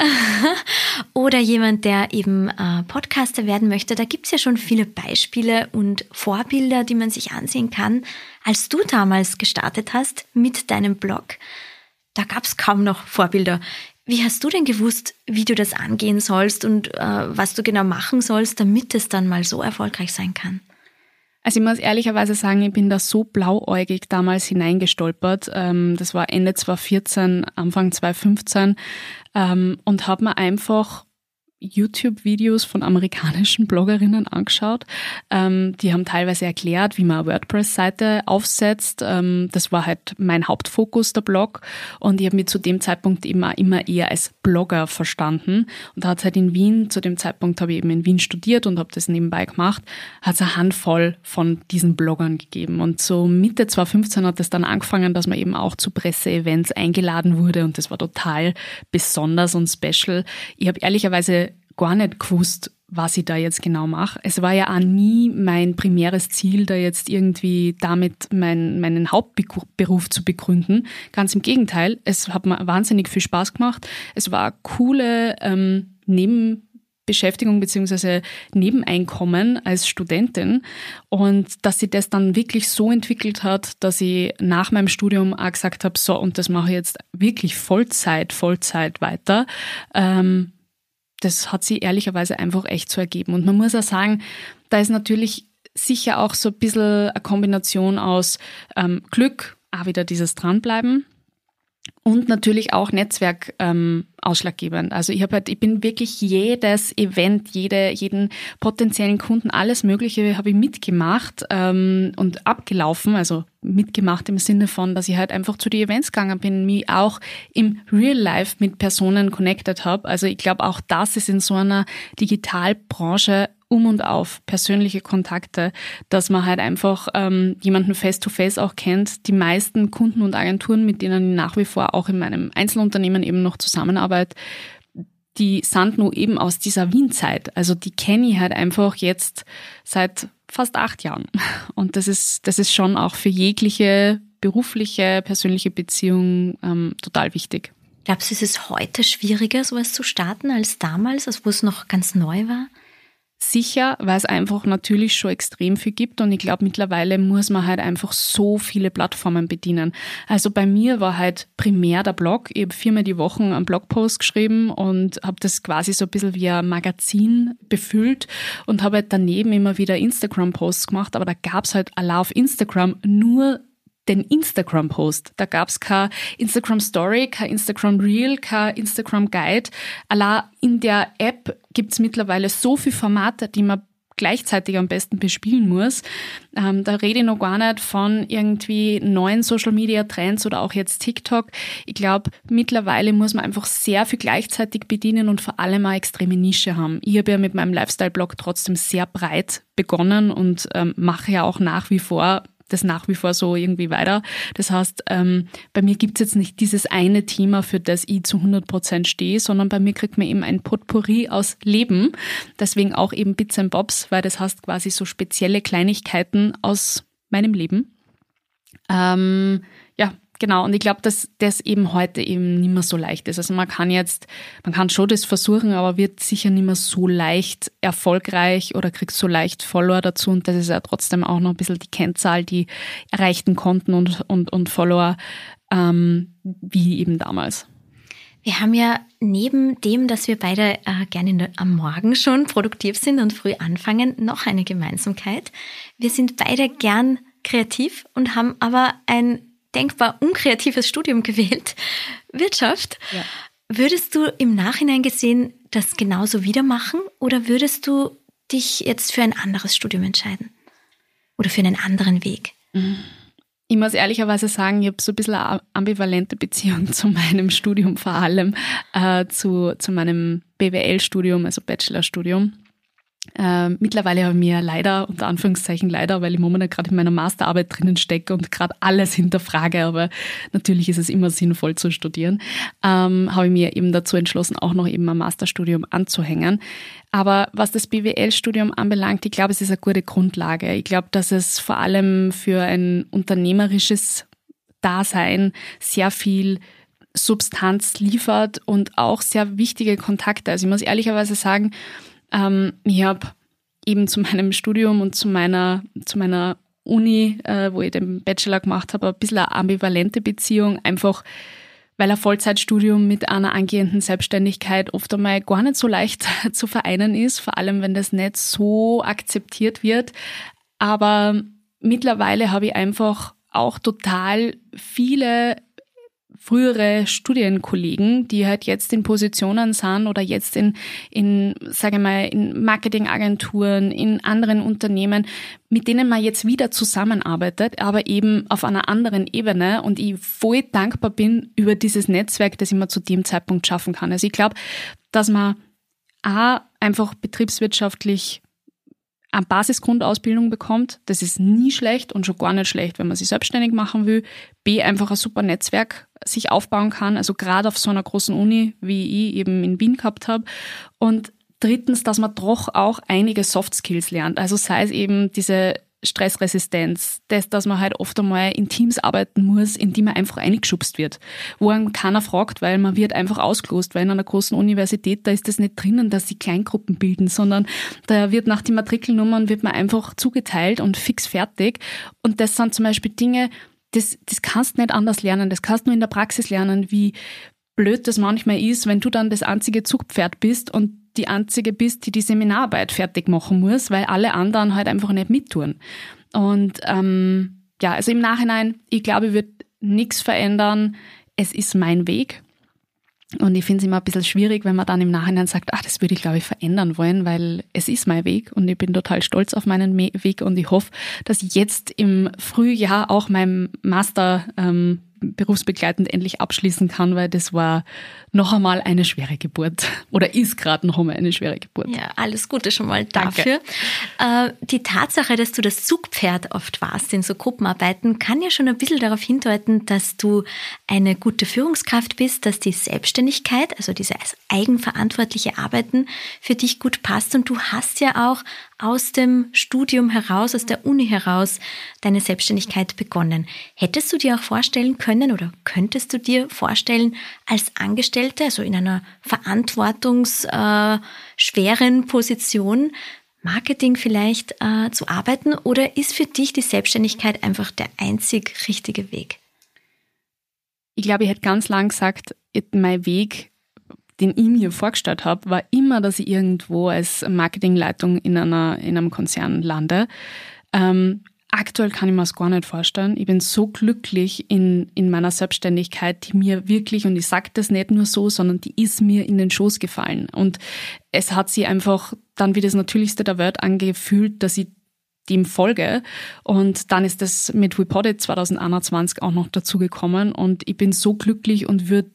Oder jemand, der eben äh, Podcaster werden möchte. Da gibt's ja schon viele Beispiele und Vorbilder, die man sich ansehen kann. Als du damals gestartet hast mit deinem Blog, da gab's kaum noch Vorbilder. Wie hast du denn gewusst, wie du das angehen sollst und äh, was du genau machen sollst, damit es dann mal so erfolgreich sein kann? Also ich muss ehrlicherweise sagen, ich bin da so blauäugig damals hineingestolpert. Ähm, das war Ende 2014, Anfang 2015 ähm, und habe mir einfach YouTube-Videos von amerikanischen Bloggerinnen angeschaut. Ähm, die haben teilweise erklärt, wie man eine WordPress-Seite aufsetzt. Ähm, das war halt mein Hauptfokus, der Blog. Und ich habe mich zu dem Zeitpunkt immer, immer eher als Blogger verstanden. Und da hat es halt in Wien, zu dem Zeitpunkt habe ich eben in Wien studiert und habe das nebenbei gemacht, hat es eine Handvoll von diesen Bloggern gegeben. Und so Mitte 2015 hat es dann angefangen, dass man eben auch zu Presseevents eingeladen wurde. Und das war total besonders und special. Ich habe ehrlicherweise gar nicht gewusst, was ich da jetzt genau mache. Es war ja auch nie mein primäres Ziel, da jetzt irgendwie damit mein, meinen Hauptberuf zu begründen. Ganz im Gegenteil, es hat mir wahnsinnig viel Spaß gemacht. Es war coole ähm, Nebenbeschäftigung beziehungsweise Nebeneinkommen als Studentin und dass sich das dann wirklich so entwickelt hat, dass ich nach meinem Studium auch gesagt habe, so und das mache ich jetzt wirklich Vollzeit, Vollzeit weiter. Ähm, das hat sich ehrlicherweise einfach echt so ergeben. Und man muss auch sagen, da ist natürlich sicher auch so ein bisschen eine Kombination aus ähm, Glück, auch wieder dieses Dranbleiben und natürlich auch Netzwerk ähm, ausschlaggebend. Also ich habe halt, ich bin wirklich jedes Event, jede, jeden potenziellen Kunden, alles Mögliche habe ich mitgemacht ähm, und abgelaufen. Also mitgemacht im Sinne von, dass ich halt einfach zu den Events gegangen bin, mich auch im Real Life mit Personen connected habe. Also ich glaube, auch das ist in so einer Digitalbranche um und auf persönliche Kontakte, dass man halt einfach ähm, jemanden face-to-face -face auch kennt. Die meisten Kunden und Agenturen, mit denen ich nach wie vor auch in meinem Einzelunternehmen eben noch zusammenarbeite, die sind nur eben aus dieser Wien-Zeit. Also die kenne ich halt einfach jetzt seit fast acht Jahren. Und das ist, das ist schon auch für jegliche berufliche, persönliche Beziehung ähm, total wichtig. Glaubst du, ist es heute schwieriger, sowas zu starten als damals, als wo es noch ganz neu war? Sicher, weil es einfach natürlich schon extrem viel gibt und ich glaube, mittlerweile muss man halt einfach so viele Plattformen bedienen. Also bei mir war halt primär der Blog. Ich habe viermal die Woche einen Blogpost geschrieben und habe das quasi so ein bisschen wie ein Magazin befüllt und habe halt daneben immer wieder Instagram-Posts gemacht, aber da gab es halt allein auf Instagram nur den Instagram-Post. Da gab's kein Instagram-Story, kein Instagram-Reel, kein Instagram-Guide. Allein in der App gibt's mittlerweile so viele Formate, die man gleichzeitig am besten bespielen muss. Ähm, da rede ich noch gar nicht von irgendwie neuen Social Media Trends oder auch jetzt TikTok. Ich glaube, mittlerweile muss man einfach sehr viel gleichzeitig bedienen und vor allem eine extreme Nische haben. Ich habe ja mit meinem Lifestyle-Blog trotzdem sehr breit begonnen und ähm, mache ja auch nach wie vor das nach wie vor so irgendwie weiter. Das heißt, ähm, bei mir gibt's jetzt nicht dieses eine Thema, für das ich zu 100 Prozent stehe, sondern bei mir kriegt man eben ein Potpourri aus Leben. Deswegen auch eben Bits and Bobs, weil das heißt quasi so spezielle Kleinigkeiten aus meinem Leben. Ähm, Genau, und ich glaube, dass das eben heute eben nicht mehr so leicht ist. Also man kann jetzt, man kann schon das versuchen, aber wird sicher nicht mehr so leicht erfolgreich oder kriegt so leicht Follower dazu. Und das ist ja trotzdem auch noch ein bisschen die Kennzahl, die erreichten Konten und, und, und Follower, ähm, wie eben damals. Wir haben ja neben dem, dass wir beide äh, gerne am Morgen schon produktiv sind und früh anfangen, noch eine Gemeinsamkeit. Wir sind beide gern kreativ und haben aber ein denkbar unkreatives Studium gewählt, Wirtschaft. Ja. Würdest du im Nachhinein gesehen das genauso wieder machen oder würdest du dich jetzt für ein anderes Studium entscheiden? Oder für einen anderen Weg? Ich muss ehrlicherweise sagen, ich habe so ein bisschen eine ambivalente Beziehung zu meinem Studium, vor allem äh, zu, zu meinem BWL-Studium, also Bachelorstudium. Äh, mittlerweile habe ich mir leider, unter Anführungszeichen leider, weil ich momentan gerade in meiner Masterarbeit drinnen stecke und gerade alles hinterfrage, aber natürlich ist es immer sinnvoll zu studieren, ähm, habe ich mir eben dazu entschlossen, auch noch eben ein Masterstudium anzuhängen. Aber was das BWL-Studium anbelangt, ich glaube, es ist eine gute Grundlage. Ich glaube, dass es vor allem für ein unternehmerisches Dasein sehr viel Substanz liefert und auch sehr wichtige Kontakte. Also ich muss ehrlicherweise sagen, ähm, ich habe eben zu meinem Studium und zu meiner, zu meiner Uni, äh, wo ich den Bachelor gemacht habe, ein bisschen eine ambivalente Beziehung, einfach weil ein Vollzeitstudium mit einer angehenden Selbstständigkeit oft einmal gar nicht so leicht zu vereinen ist, vor allem wenn das nicht so akzeptiert wird. Aber mittlerweile habe ich einfach auch total viele frühere Studienkollegen, die halt jetzt in Positionen sind oder jetzt in, in sage ich mal, in Marketingagenturen, in anderen Unternehmen, mit denen man jetzt wieder zusammenarbeitet, aber eben auf einer anderen Ebene und ich voll dankbar bin über dieses Netzwerk, das ich mir zu dem Zeitpunkt schaffen kann. Also ich glaube, dass man A, einfach betriebswirtschaftlich eine Basisgrundausbildung bekommt. Das ist nie schlecht und schon gar nicht schlecht, wenn man sich selbstständig machen will. B, einfach ein super Netzwerk sich aufbauen kann, also gerade auf so einer großen Uni, wie ich eben in Wien gehabt habe. Und drittens, dass man doch auch einige Soft Skills lernt. Also sei es eben diese Stressresistenz, das, dass man halt oft einmal in Teams arbeiten muss, in die man einfach eingeschubst wird, wo einem keiner fragt, weil man wird einfach ausgelost, weil in einer großen Universität, da ist das nicht drinnen, dass sie Kleingruppen bilden, sondern da wird nach den Matrikelnummern wird man einfach zugeteilt und fix fertig. Und das sind zum Beispiel Dinge, das, das kannst du nicht anders lernen, das kannst du nur in der Praxis lernen, wie blöd das manchmal ist, wenn du dann das einzige Zugpferd bist und die einzige bist, die die Seminararbeit fertig machen muss, weil alle anderen halt einfach nicht mittun. Und ähm, ja, also im Nachhinein, ich glaube, ich würde nichts verändern. Es ist mein Weg. Und ich finde es immer ein bisschen schwierig, wenn man dann im Nachhinein sagt, ach, das würde ich, glaube ich, verändern wollen, weil es ist mein Weg und ich bin total stolz auf meinen Weg und ich hoffe, dass jetzt im Frühjahr auch meinem Master ähm, berufsbegleitend endlich abschließen kann, weil das war noch einmal eine schwere Geburt oder ist gerade noch einmal eine schwere Geburt. Ja, alles Gute schon mal dafür. Danke. Äh, die Tatsache, dass du das Zugpferd oft warst in so Gruppenarbeiten, kann ja schon ein bisschen darauf hindeuten, dass du eine gute Führungskraft bist, dass die Selbstständigkeit, also dieses eigenverantwortliche Arbeiten für dich gut passt und du hast ja auch aus dem Studium heraus, aus der Uni heraus deine Selbstständigkeit begonnen. Hättest du dir auch vorstellen können oder könntest du dir vorstellen, als Angestellte, also in einer verantwortungsschweren äh, Position, Marketing vielleicht äh, zu arbeiten oder ist für dich die Selbstständigkeit einfach der einzig richtige Weg? Ich glaube, ich hätte ganz lang gesagt, mein Weg den ich mir vorgestellt habe, war immer, dass ich irgendwo als Marketingleitung in, einer, in einem Konzern lande. Ähm, aktuell kann ich mir das gar nicht vorstellen. Ich bin so glücklich in, in meiner Selbstständigkeit, die mir wirklich, und ich sage das nicht nur so, sondern die ist mir in den Schoß gefallen. Und es hat sie einfach dann wie das Natürlichste der Welt angefühlt, dass ich dem folge. Und dann ist das mit Repotted 2021 auch noch dazugekommen. Und ich bin so glücklich und würde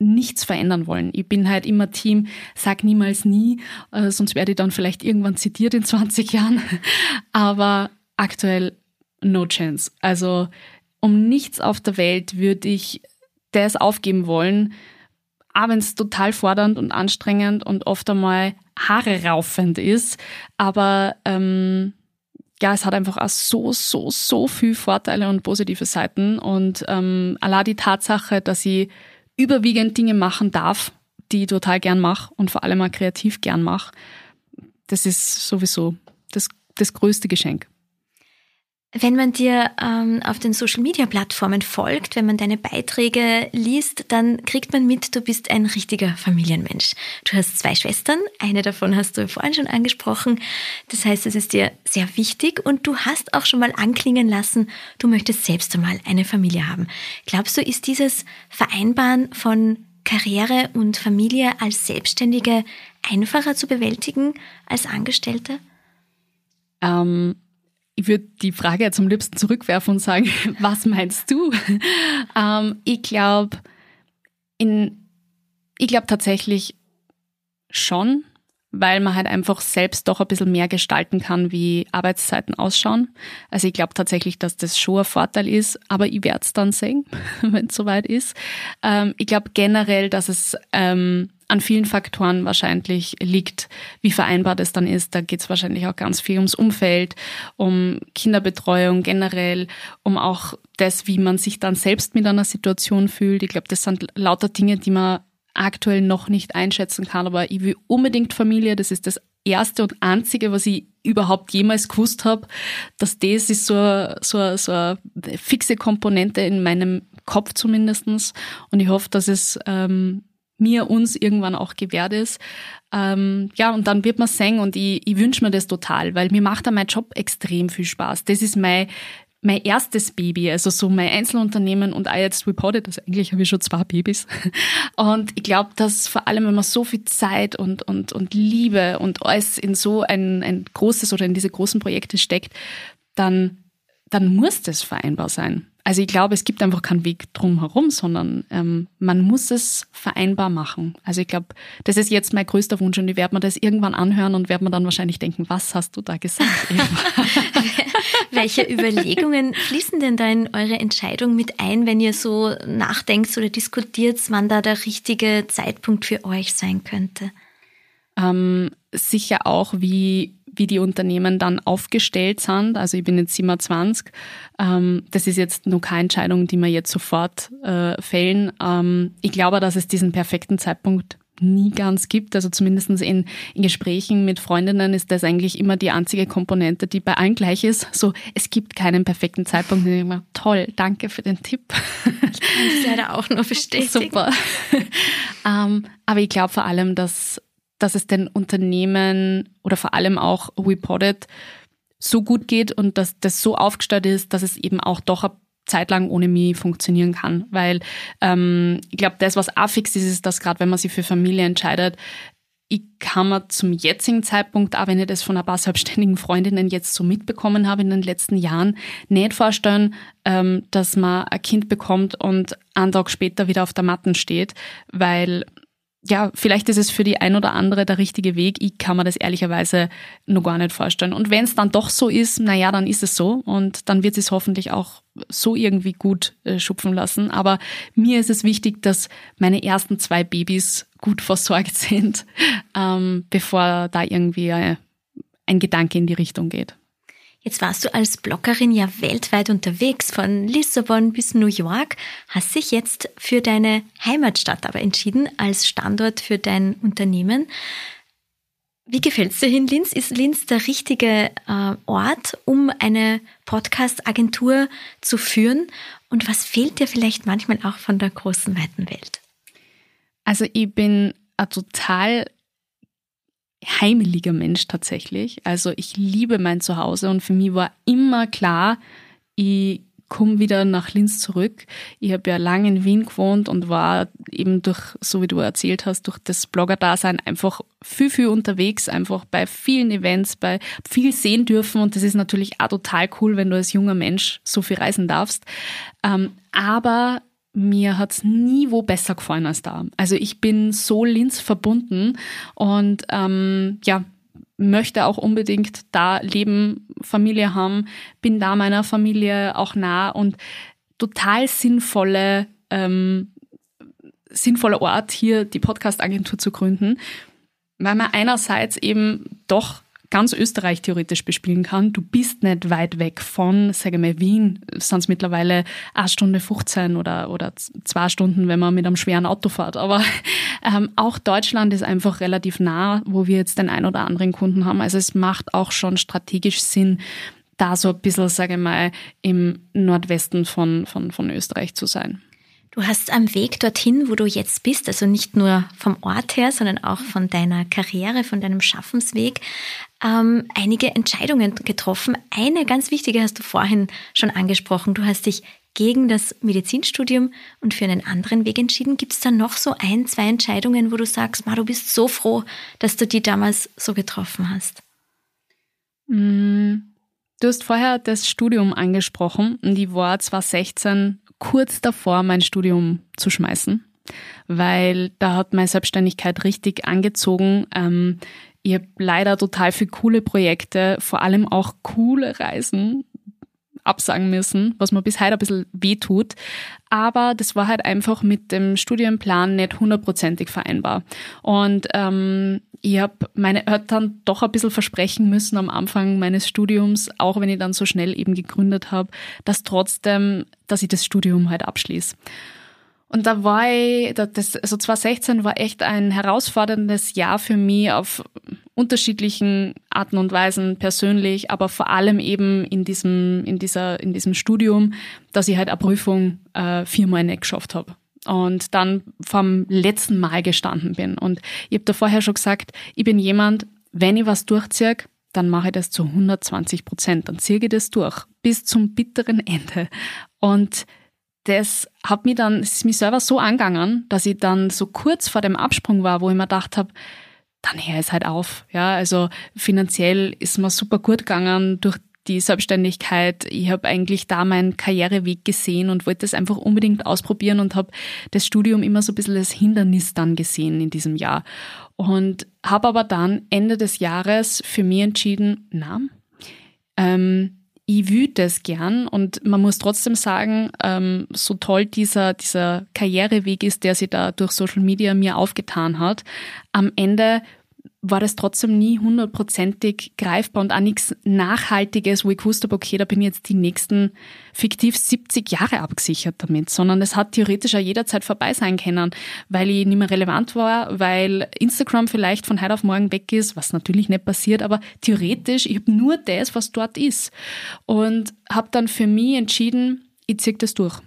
nichts verändern wollen. Ich bin halt immer Team, sag niemals nie, äh, sonst werde ich dann vielleicht irgendwann zitiert in 20 Jahren. Aber aktuell no chance. Also um nichts auf der Welt würde ich das aufgeben wollen, auch wenn es total fordernd und anstrengend und oft einmal Haare raufend ist. Aber ähm, ja, es hat einfach auch so, so, so viel Vorteile und positive Seiten. Und ähm, allein die Tatsache, dass ich überwiegend Dinge machen darf, die ich total gern mache und vor allem auch kreativ gern mache, das ist sowieso das, das größte Geschenk. Wenn man dir ähm, auf den Social-Media-Plattformen folgt, wenn man deine Beiträge liest, dann kriegt man mit, du bist ein richtiger Familienmensch. Du hast zwei Schwestern, eine davon hast du vorhin schon angesprochen. Das heißt, es ist dir sehr wichtig und du hast auch schon mal anklingen lassen, du möchtest selbst einmal eine Familie haben. Glaubst du, ist dieses Vereinbaren von Karriere und Familie als Selbstständige einfacher zu bewältigen als Angestellte? Ähm ich würde die Frage am liebsten zurückwerfen und sagen, was meinst du? ähm, ich glaube, ich glaube tatsächlich schon, weil man halt einfach selbst doch ein bisschen mehr gestalten kann, wie Arbeitszeiten ausschauen. Also ich glaube tatsächlich, dass das schon ein Vorteil ist, aber ich werde es dann sehen, wenn es soweit ist. Ähm, ich glaube generell, dass es ähm, an vielen Faktoren wahrscheinlich liegt, wie vereinbar das dann ist. Da geht es wahrscheinlich auch ganz viel ums Umfeld, um Kinderbetreuung generell, um auch das, wie man sich dann selbst mit einer Situation fühlt. Ich glaube, das sind lauter Dinge, die man aktuell noch nicht einschätzen kann, aber ich will unbedingt Familie. Das ist das erste und einzige, was ich überhaupt jemals gewusst habe, dass das ist so, so, so eine fixe Komponente in meinem Kopf zumindestens. Und ich hoffe, dass es ähm, mir uns irgendwann auch gewährt ist. Ähm, ja, und dann wird man singen und ich, ich wünsche mir das total, weil mir macht da mein Job extrem viel Spaß. Das ist mein, mein erstes Baby, also so mein Einzelunternehmen und I jetzt reported, also eigentlich habe ich schon zwei Babys. Und ich glaube, dass vor allem, wenn man so viel Zeit und, und, und Liebe und alles in so ein, ein großes oder in diese großen Projekte steckt, dann, dann muss das vereinbar sein. Also ich glaube, es gibt einfach keinen Weg drum herum, sondern ähm, man muss es vereinbar machen. Also ich glaube, das ist jetzt mein größter Wunsch und ich werde mir das irgendwann anhören und werde mir dann wahrscheinlich denken, was hast du da gesagt? Welche Überlegungen fließen denn da in eure Entscheidung mit ein, wenn ihr so nachdenkt oder diskutiert, wann da der richtige Zeitpunkt für euch sein könnte? Ähm, sicher auch, wie wie die Unternehmen dann aufgestellt sind. Also ich bin jetzt 27. Ähm, das ist jetzt noch keine Entscheidung, die wir jetzt sofort äh, fällen. Ähm, ich glaube, dass es diesen perfekten Zeitpunkt nie ganz gibt. Also zumindest in, in Gesprächen mit Freundinnen ist das eigentlich immer die einzige Komponente, die bei allen gleich ist. So, es gibt keinen perfekten Zeitpunkt. Und ich denke mir, toll, danke für den Tipp. Ich kann es leider auch nur bestätigen. Super. ähm, aber ich glaube vor allem, dass dass es den Unternehmen oder vor allem auch Reported so gut geht und dass das so aufgestellt ist, dass es eben auch doch eine Zeit lang ohne mich funktionieren kann. Weil ähm, ich glaube, das, was auch fix ist, ist, dass gerade wenn man sich für Familie entscheidet, ich kann mir zum jetzigen Zeitpunkt, auch wenn ich das von ein paar selbstständigen Freundinnen jetzt so mitbekommen habe in den letzten Jahren, nicht vorstellen, ähm, dass man ein Kind bekommt und einen Tag später wieder auf der Matten steht, weil ja, vielleicht ist es für die ein oder andere der richtige Weg. Ich kann mir das ehrlicherweise noch gar nicht vorstellen. Und wenn es dann doch so ist, na ja, dann ist es so und dann wird es hoffentlich auch so irgendwie gut äh, schupfen lassen. Aber mir ist es wichtig, dass meine ersten zwei Babys gut versorgt sind, ähm, bevor da irgendwie äh, ein Gedanke in die Richtung geht. Jetzt warst du als Bloggerin ja weltweit unterwegs, von Lissabon bis New York, hast dich jetzt für deine Heimatstadt aber entschieden als Standort für dein Unternehmen. Wie gefällt es dir in Linz? Ist Linz der richtige äh, Ort, um eine Podcast-Agentur zu führen? Und was fehlt dir vielleicht manchmal auch von der großen, weiten Welt? Also ich bin ein total heimeliger Mensch tatsächlich. Also ich liebe mein Zuhause und für mich war immer klar, ich komme wieder nach Linz zurück. Ich habe ja lange in Wien gewohnt und war eben durch, so wie du erzählt hast, durch das Blogger-Dasein einfach viel, viel unterwegs, einfach bei vielen Events, bei viel sehen dürfen und das ist natürlich auch total cool, wenn du als junger Mensch so viel reisen darfst. Ähm, aber mir hat's nie wo besser gefallen als da. Also ich bin so Linz verbunden und ähm, ja, möchte auch unbedingt da leben, Familie haben, bin da meiner Familie auch nah und total sinnvolle, ähm, sinnvoller Ort hier die Podcast-Agentur zu gründen, weil man einerseits eben doch ganz Österreich theoretisch bespielen kann. Du bist nicht weit weg von, sage mal, Wien, es mittlerweile eine Stunde 15 oder, oder zwei Stunden, wenn man mit einem schweren Auto fährt. Aber ähm, auch Deutschland ist einfach relativ nah, wo wir jetzt den ein oder anderen Kunden haben. Also es macht auch schon strategisch Sinn, da so ein bisschen, sage ich mal, im Nordwesten von, von, von Österreich zu sein. Du hast am Weg dorthin, wo du jetzt bist, also nicht nur vom Ort her, sondern auch von deiner Karriere, von deinem Schaffensweg, ähm, einige Entscheidungen getroffen. Eine ganz wichtige hast du vorhin schon angesprochen. Du hast dich gegen das Medizinstudium und für einen anderen Weg entschieden. Gibt es da noch so ein, zwei Entscheidungen, wo du sagst, Ma, du bist so froh, dass du die damals so getroffen hast? Mm, du hast vorher das Studium angesprochen und ich war 2016 kurz davor, mein Studium zu schmeißen, weil da hat meine Selbstständigkeit richtig angezogen. Ich habe leider total viele coole Projekte, vor allem auch coole Reisen absagen müssen, was mir bis heute ein bisschen weh tut. Aber das war halt einfach mit dem Studienplan nicht hundertprozentig vereinbar. Und ähm, ich habe meine Eltern doch ein bisschen versprechen müssen am Anfang meines Studiums, auch wenn ich dann so schnell eben gegründet habe, dass trotzdem, dass ich das Studium halt abschließe. Und da war ich, das, also 2016 war echt ein herausforderndes Jahr für mich auf unterschiedlichen Arten und Weisen persönlich, aber vor allem eben in diesem, in dieser, in diesem Studium, dass ich halt eine Prüfung äh, viermal nicht geschafft habe. und dann vom letzten Mal gestanden bin. Und ich habe da vorher schon gesagt, ich bin jemand, wenn ich was durchziehe, dann mache ich das zu 120 Prozent. Dann ziehe ich das durch bis zum bitteren Ende. Und das hat mich dann, es ist mich selber so angegangen, dass ich dann so kurz vor dem Absprung war, wo ich mir gedacht habe, dann hör es halt auf. Ja, also finanziell ist mir super gut gegangen durch die Selbstständigkeit. Ich habe eigentlich da meinen Karriereweg gesehen und wollte das einfach unbedingt ausprobieren und habe das Studium immer so ein bisschen als Hindernis dann gesehen in diesem Jahr. Und habe aber dann Ende des Jahres für mich entschieden, na, ähm, ich will das gern und man muss trotzdem sagen, ähm, so toll dieser, dieser Karriereweg ist, der sich da durch Social Media mir aufgetan hat, am Ende war das trotzdem nie hundertprozentig greifbar und auch nichts Nachhaltiges, wo ich gewusst habe, okay, da bin ich jetzt die nächsten fiktiv 70 Jahre abgesichert damit, sondern es hat theoretisch auch jederzeit vorbei sein können, weil ich nicht mehr relevant war, weil Instagram vielleicht von heute auf morgen weg ist, was natürlich nicht passiert, aber theoretisch, ich habe nur das, was dort ist. Und habe dann für mich entschieden, ich ziehe das durch.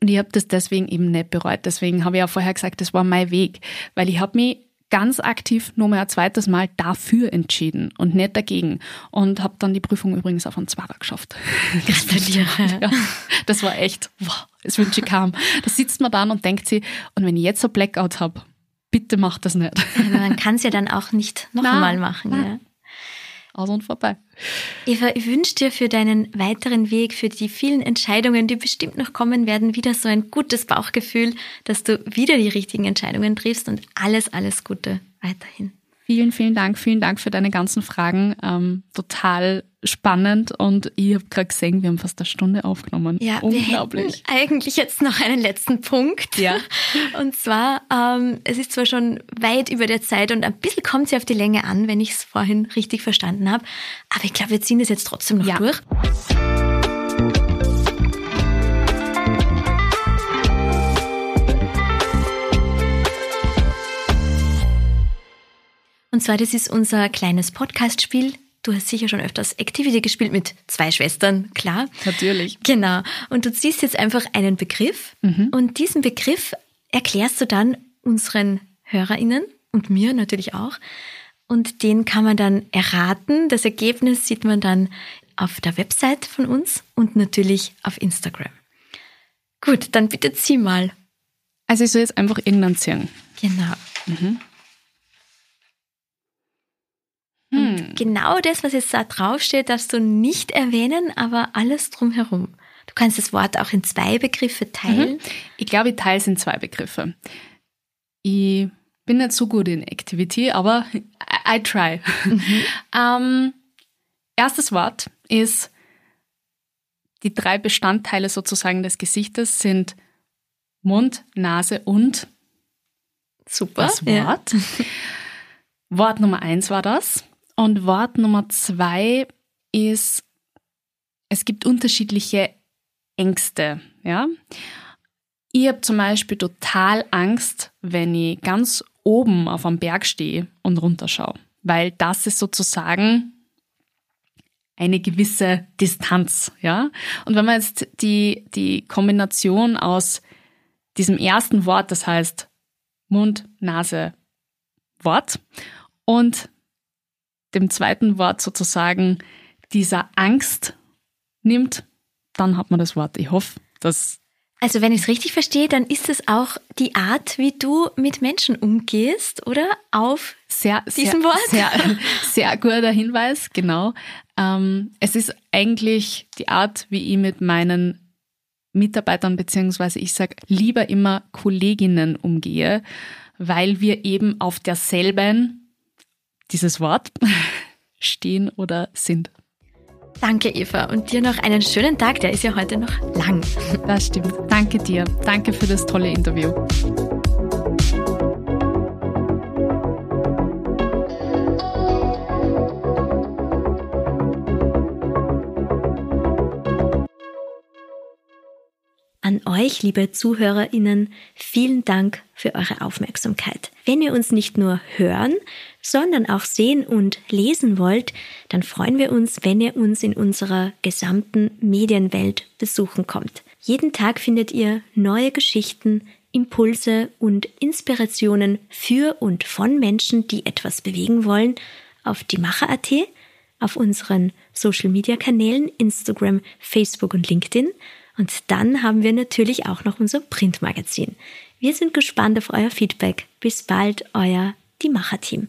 Und ich habe das deswegen eben nicht bereut. Deswegen habe ich auch vorher gesagt, das war mein Weg, weil ich habe mich ganz aktiv nur mal ein zweites Mal dafür entschieden und nicht dagegen. Und habe dann die Prüfung übrigens auf einen Zwarer geschafft. Gratuliere. ja, das war echt, wow, das wünsche ich kam. Da sitzt man dann und denkt sich, und wenn ich jetzt ein Blackout habe, bitte mach das nicht. Ja, man kann es ja dann auch nicht noch einmal machen. Ja aus und vorbei. Eva, ich wünsche dir für deinen weiteren Weg, für die vielen Entscheidungen, die bestimmt noch kommen werden, wieder so ein gutes Bauchgefühl, dass du wieder die richtigen Entscheidungen triffst und alles, alles Gute weiterhin. Vielen, vielen Dank. Vielen Dank für deine ganzen Fragen. Ähm, total spannend und ich habe gerade gesehen, wir haben fast eine Stunde aufgenommen. Ja, unglaublich. Wir eigentlich jetzt noch einen letzten Punkt. Ja. Und zwar, ähm, es ist zwar schon weit über der Zeit und ein bisschen kommt sie auf die Länge an, wenn ich es vorhin richtig verstanden habe, aber ich glaube, wir ziehen das jetzt trotzdem noch ja. durch. Und zwar, das ist unser kleines Podcast-Spiel. Du hast sicher schon öfters Activity gespielt mit zwei Schwestern, klar. Natürlich. Genau. Und du ziehst jetzt einfach einen Begriff mhm. und diesen Begriff erklärst du dann unseren HörerInnen und mir natürlich auch. Und den kann man dann erraten. Das Ergebnis sieht man dann auf der Website von uns und natürlich auf Instagram. Gut, dann bitte zieh mal. Also ich soll jetzt einfach irgendeinen ziehen. Genau. Mhm. Hm. Genau das, was jetzt da draufsteht, darfst du nicht erwähnen, aber alles drumherum. Du kannst das Wort auch in zwei Begriffe teilen. Mhm. Ich glaube, ich teile es in zwei Begriffe. Ich bin nicht so gut in Activity, aber I, I try. Mhm. ähm, erstes Wort ist, die drei Bestandteile sozusagen des Gesichtes sind Mund, Nase und Super. Das Wort. Ja. Wort Nummer eins war das. Und Wort Nummer zwei ist, es gibt unterschiedliche Ängste. Ja? Ich habe zum Beispiel total Angst, wenn ich ganz oben auf einem Berg stehe und runterschaue, weil das ist sozusagen eine gewisse Distanz, ja. Und wenn man jetzt die, die Kombination aus diesem ersten Wort, das heißt Mund, Nase, Wort und dem zweiten Wort sozusagen dieser Angst nimmt, dann hat man das Wort. Ich hoffe, dass. Also wenn ich es richtig verstehe, dann ist es auch die Art, wie du mit Menschen umgehst, oder? Auf sehr, diesem sehr, Wort? Sehr, sehr guter Hinweis, genau. Ähm, es ist eigentlich die Art, wie ich mit meinen Mitarbeitern beziehungsweise ich sage lieber immer Kolleginnen umgehe, weil wir eben auf derselben dieses Wort stehen oder sind. Danke, Eva. Und dir noch einen schönen Tag. Der ist ja heute noch lang. Das stimmt. Danke dir. Danke für das tolle Interview. An euch, liebe ZuhörerInnen, vielen Dank für eure Aufmerksamkeit. Wenn ihr uns nicht nur hören, sondern auch sehen und lesen wollt, dann freuen wir uns, wenn ihr uns in unserer gesamten Medienwelt besuchen kommt. Jeden Tag findet ihr neue Geschichten, Impulse und Inspirationen für und von Menschen, die etwas bewegen wollen, auf die Macher.at, auf unseren Social Media Kanälen Instagram, Facebook und LinkedIn. Und dann haben wir natürlich auch noch unser Printmagazin. Wir sind gespannt auf euer Feedback. Bis bald, euer Die Macher Team.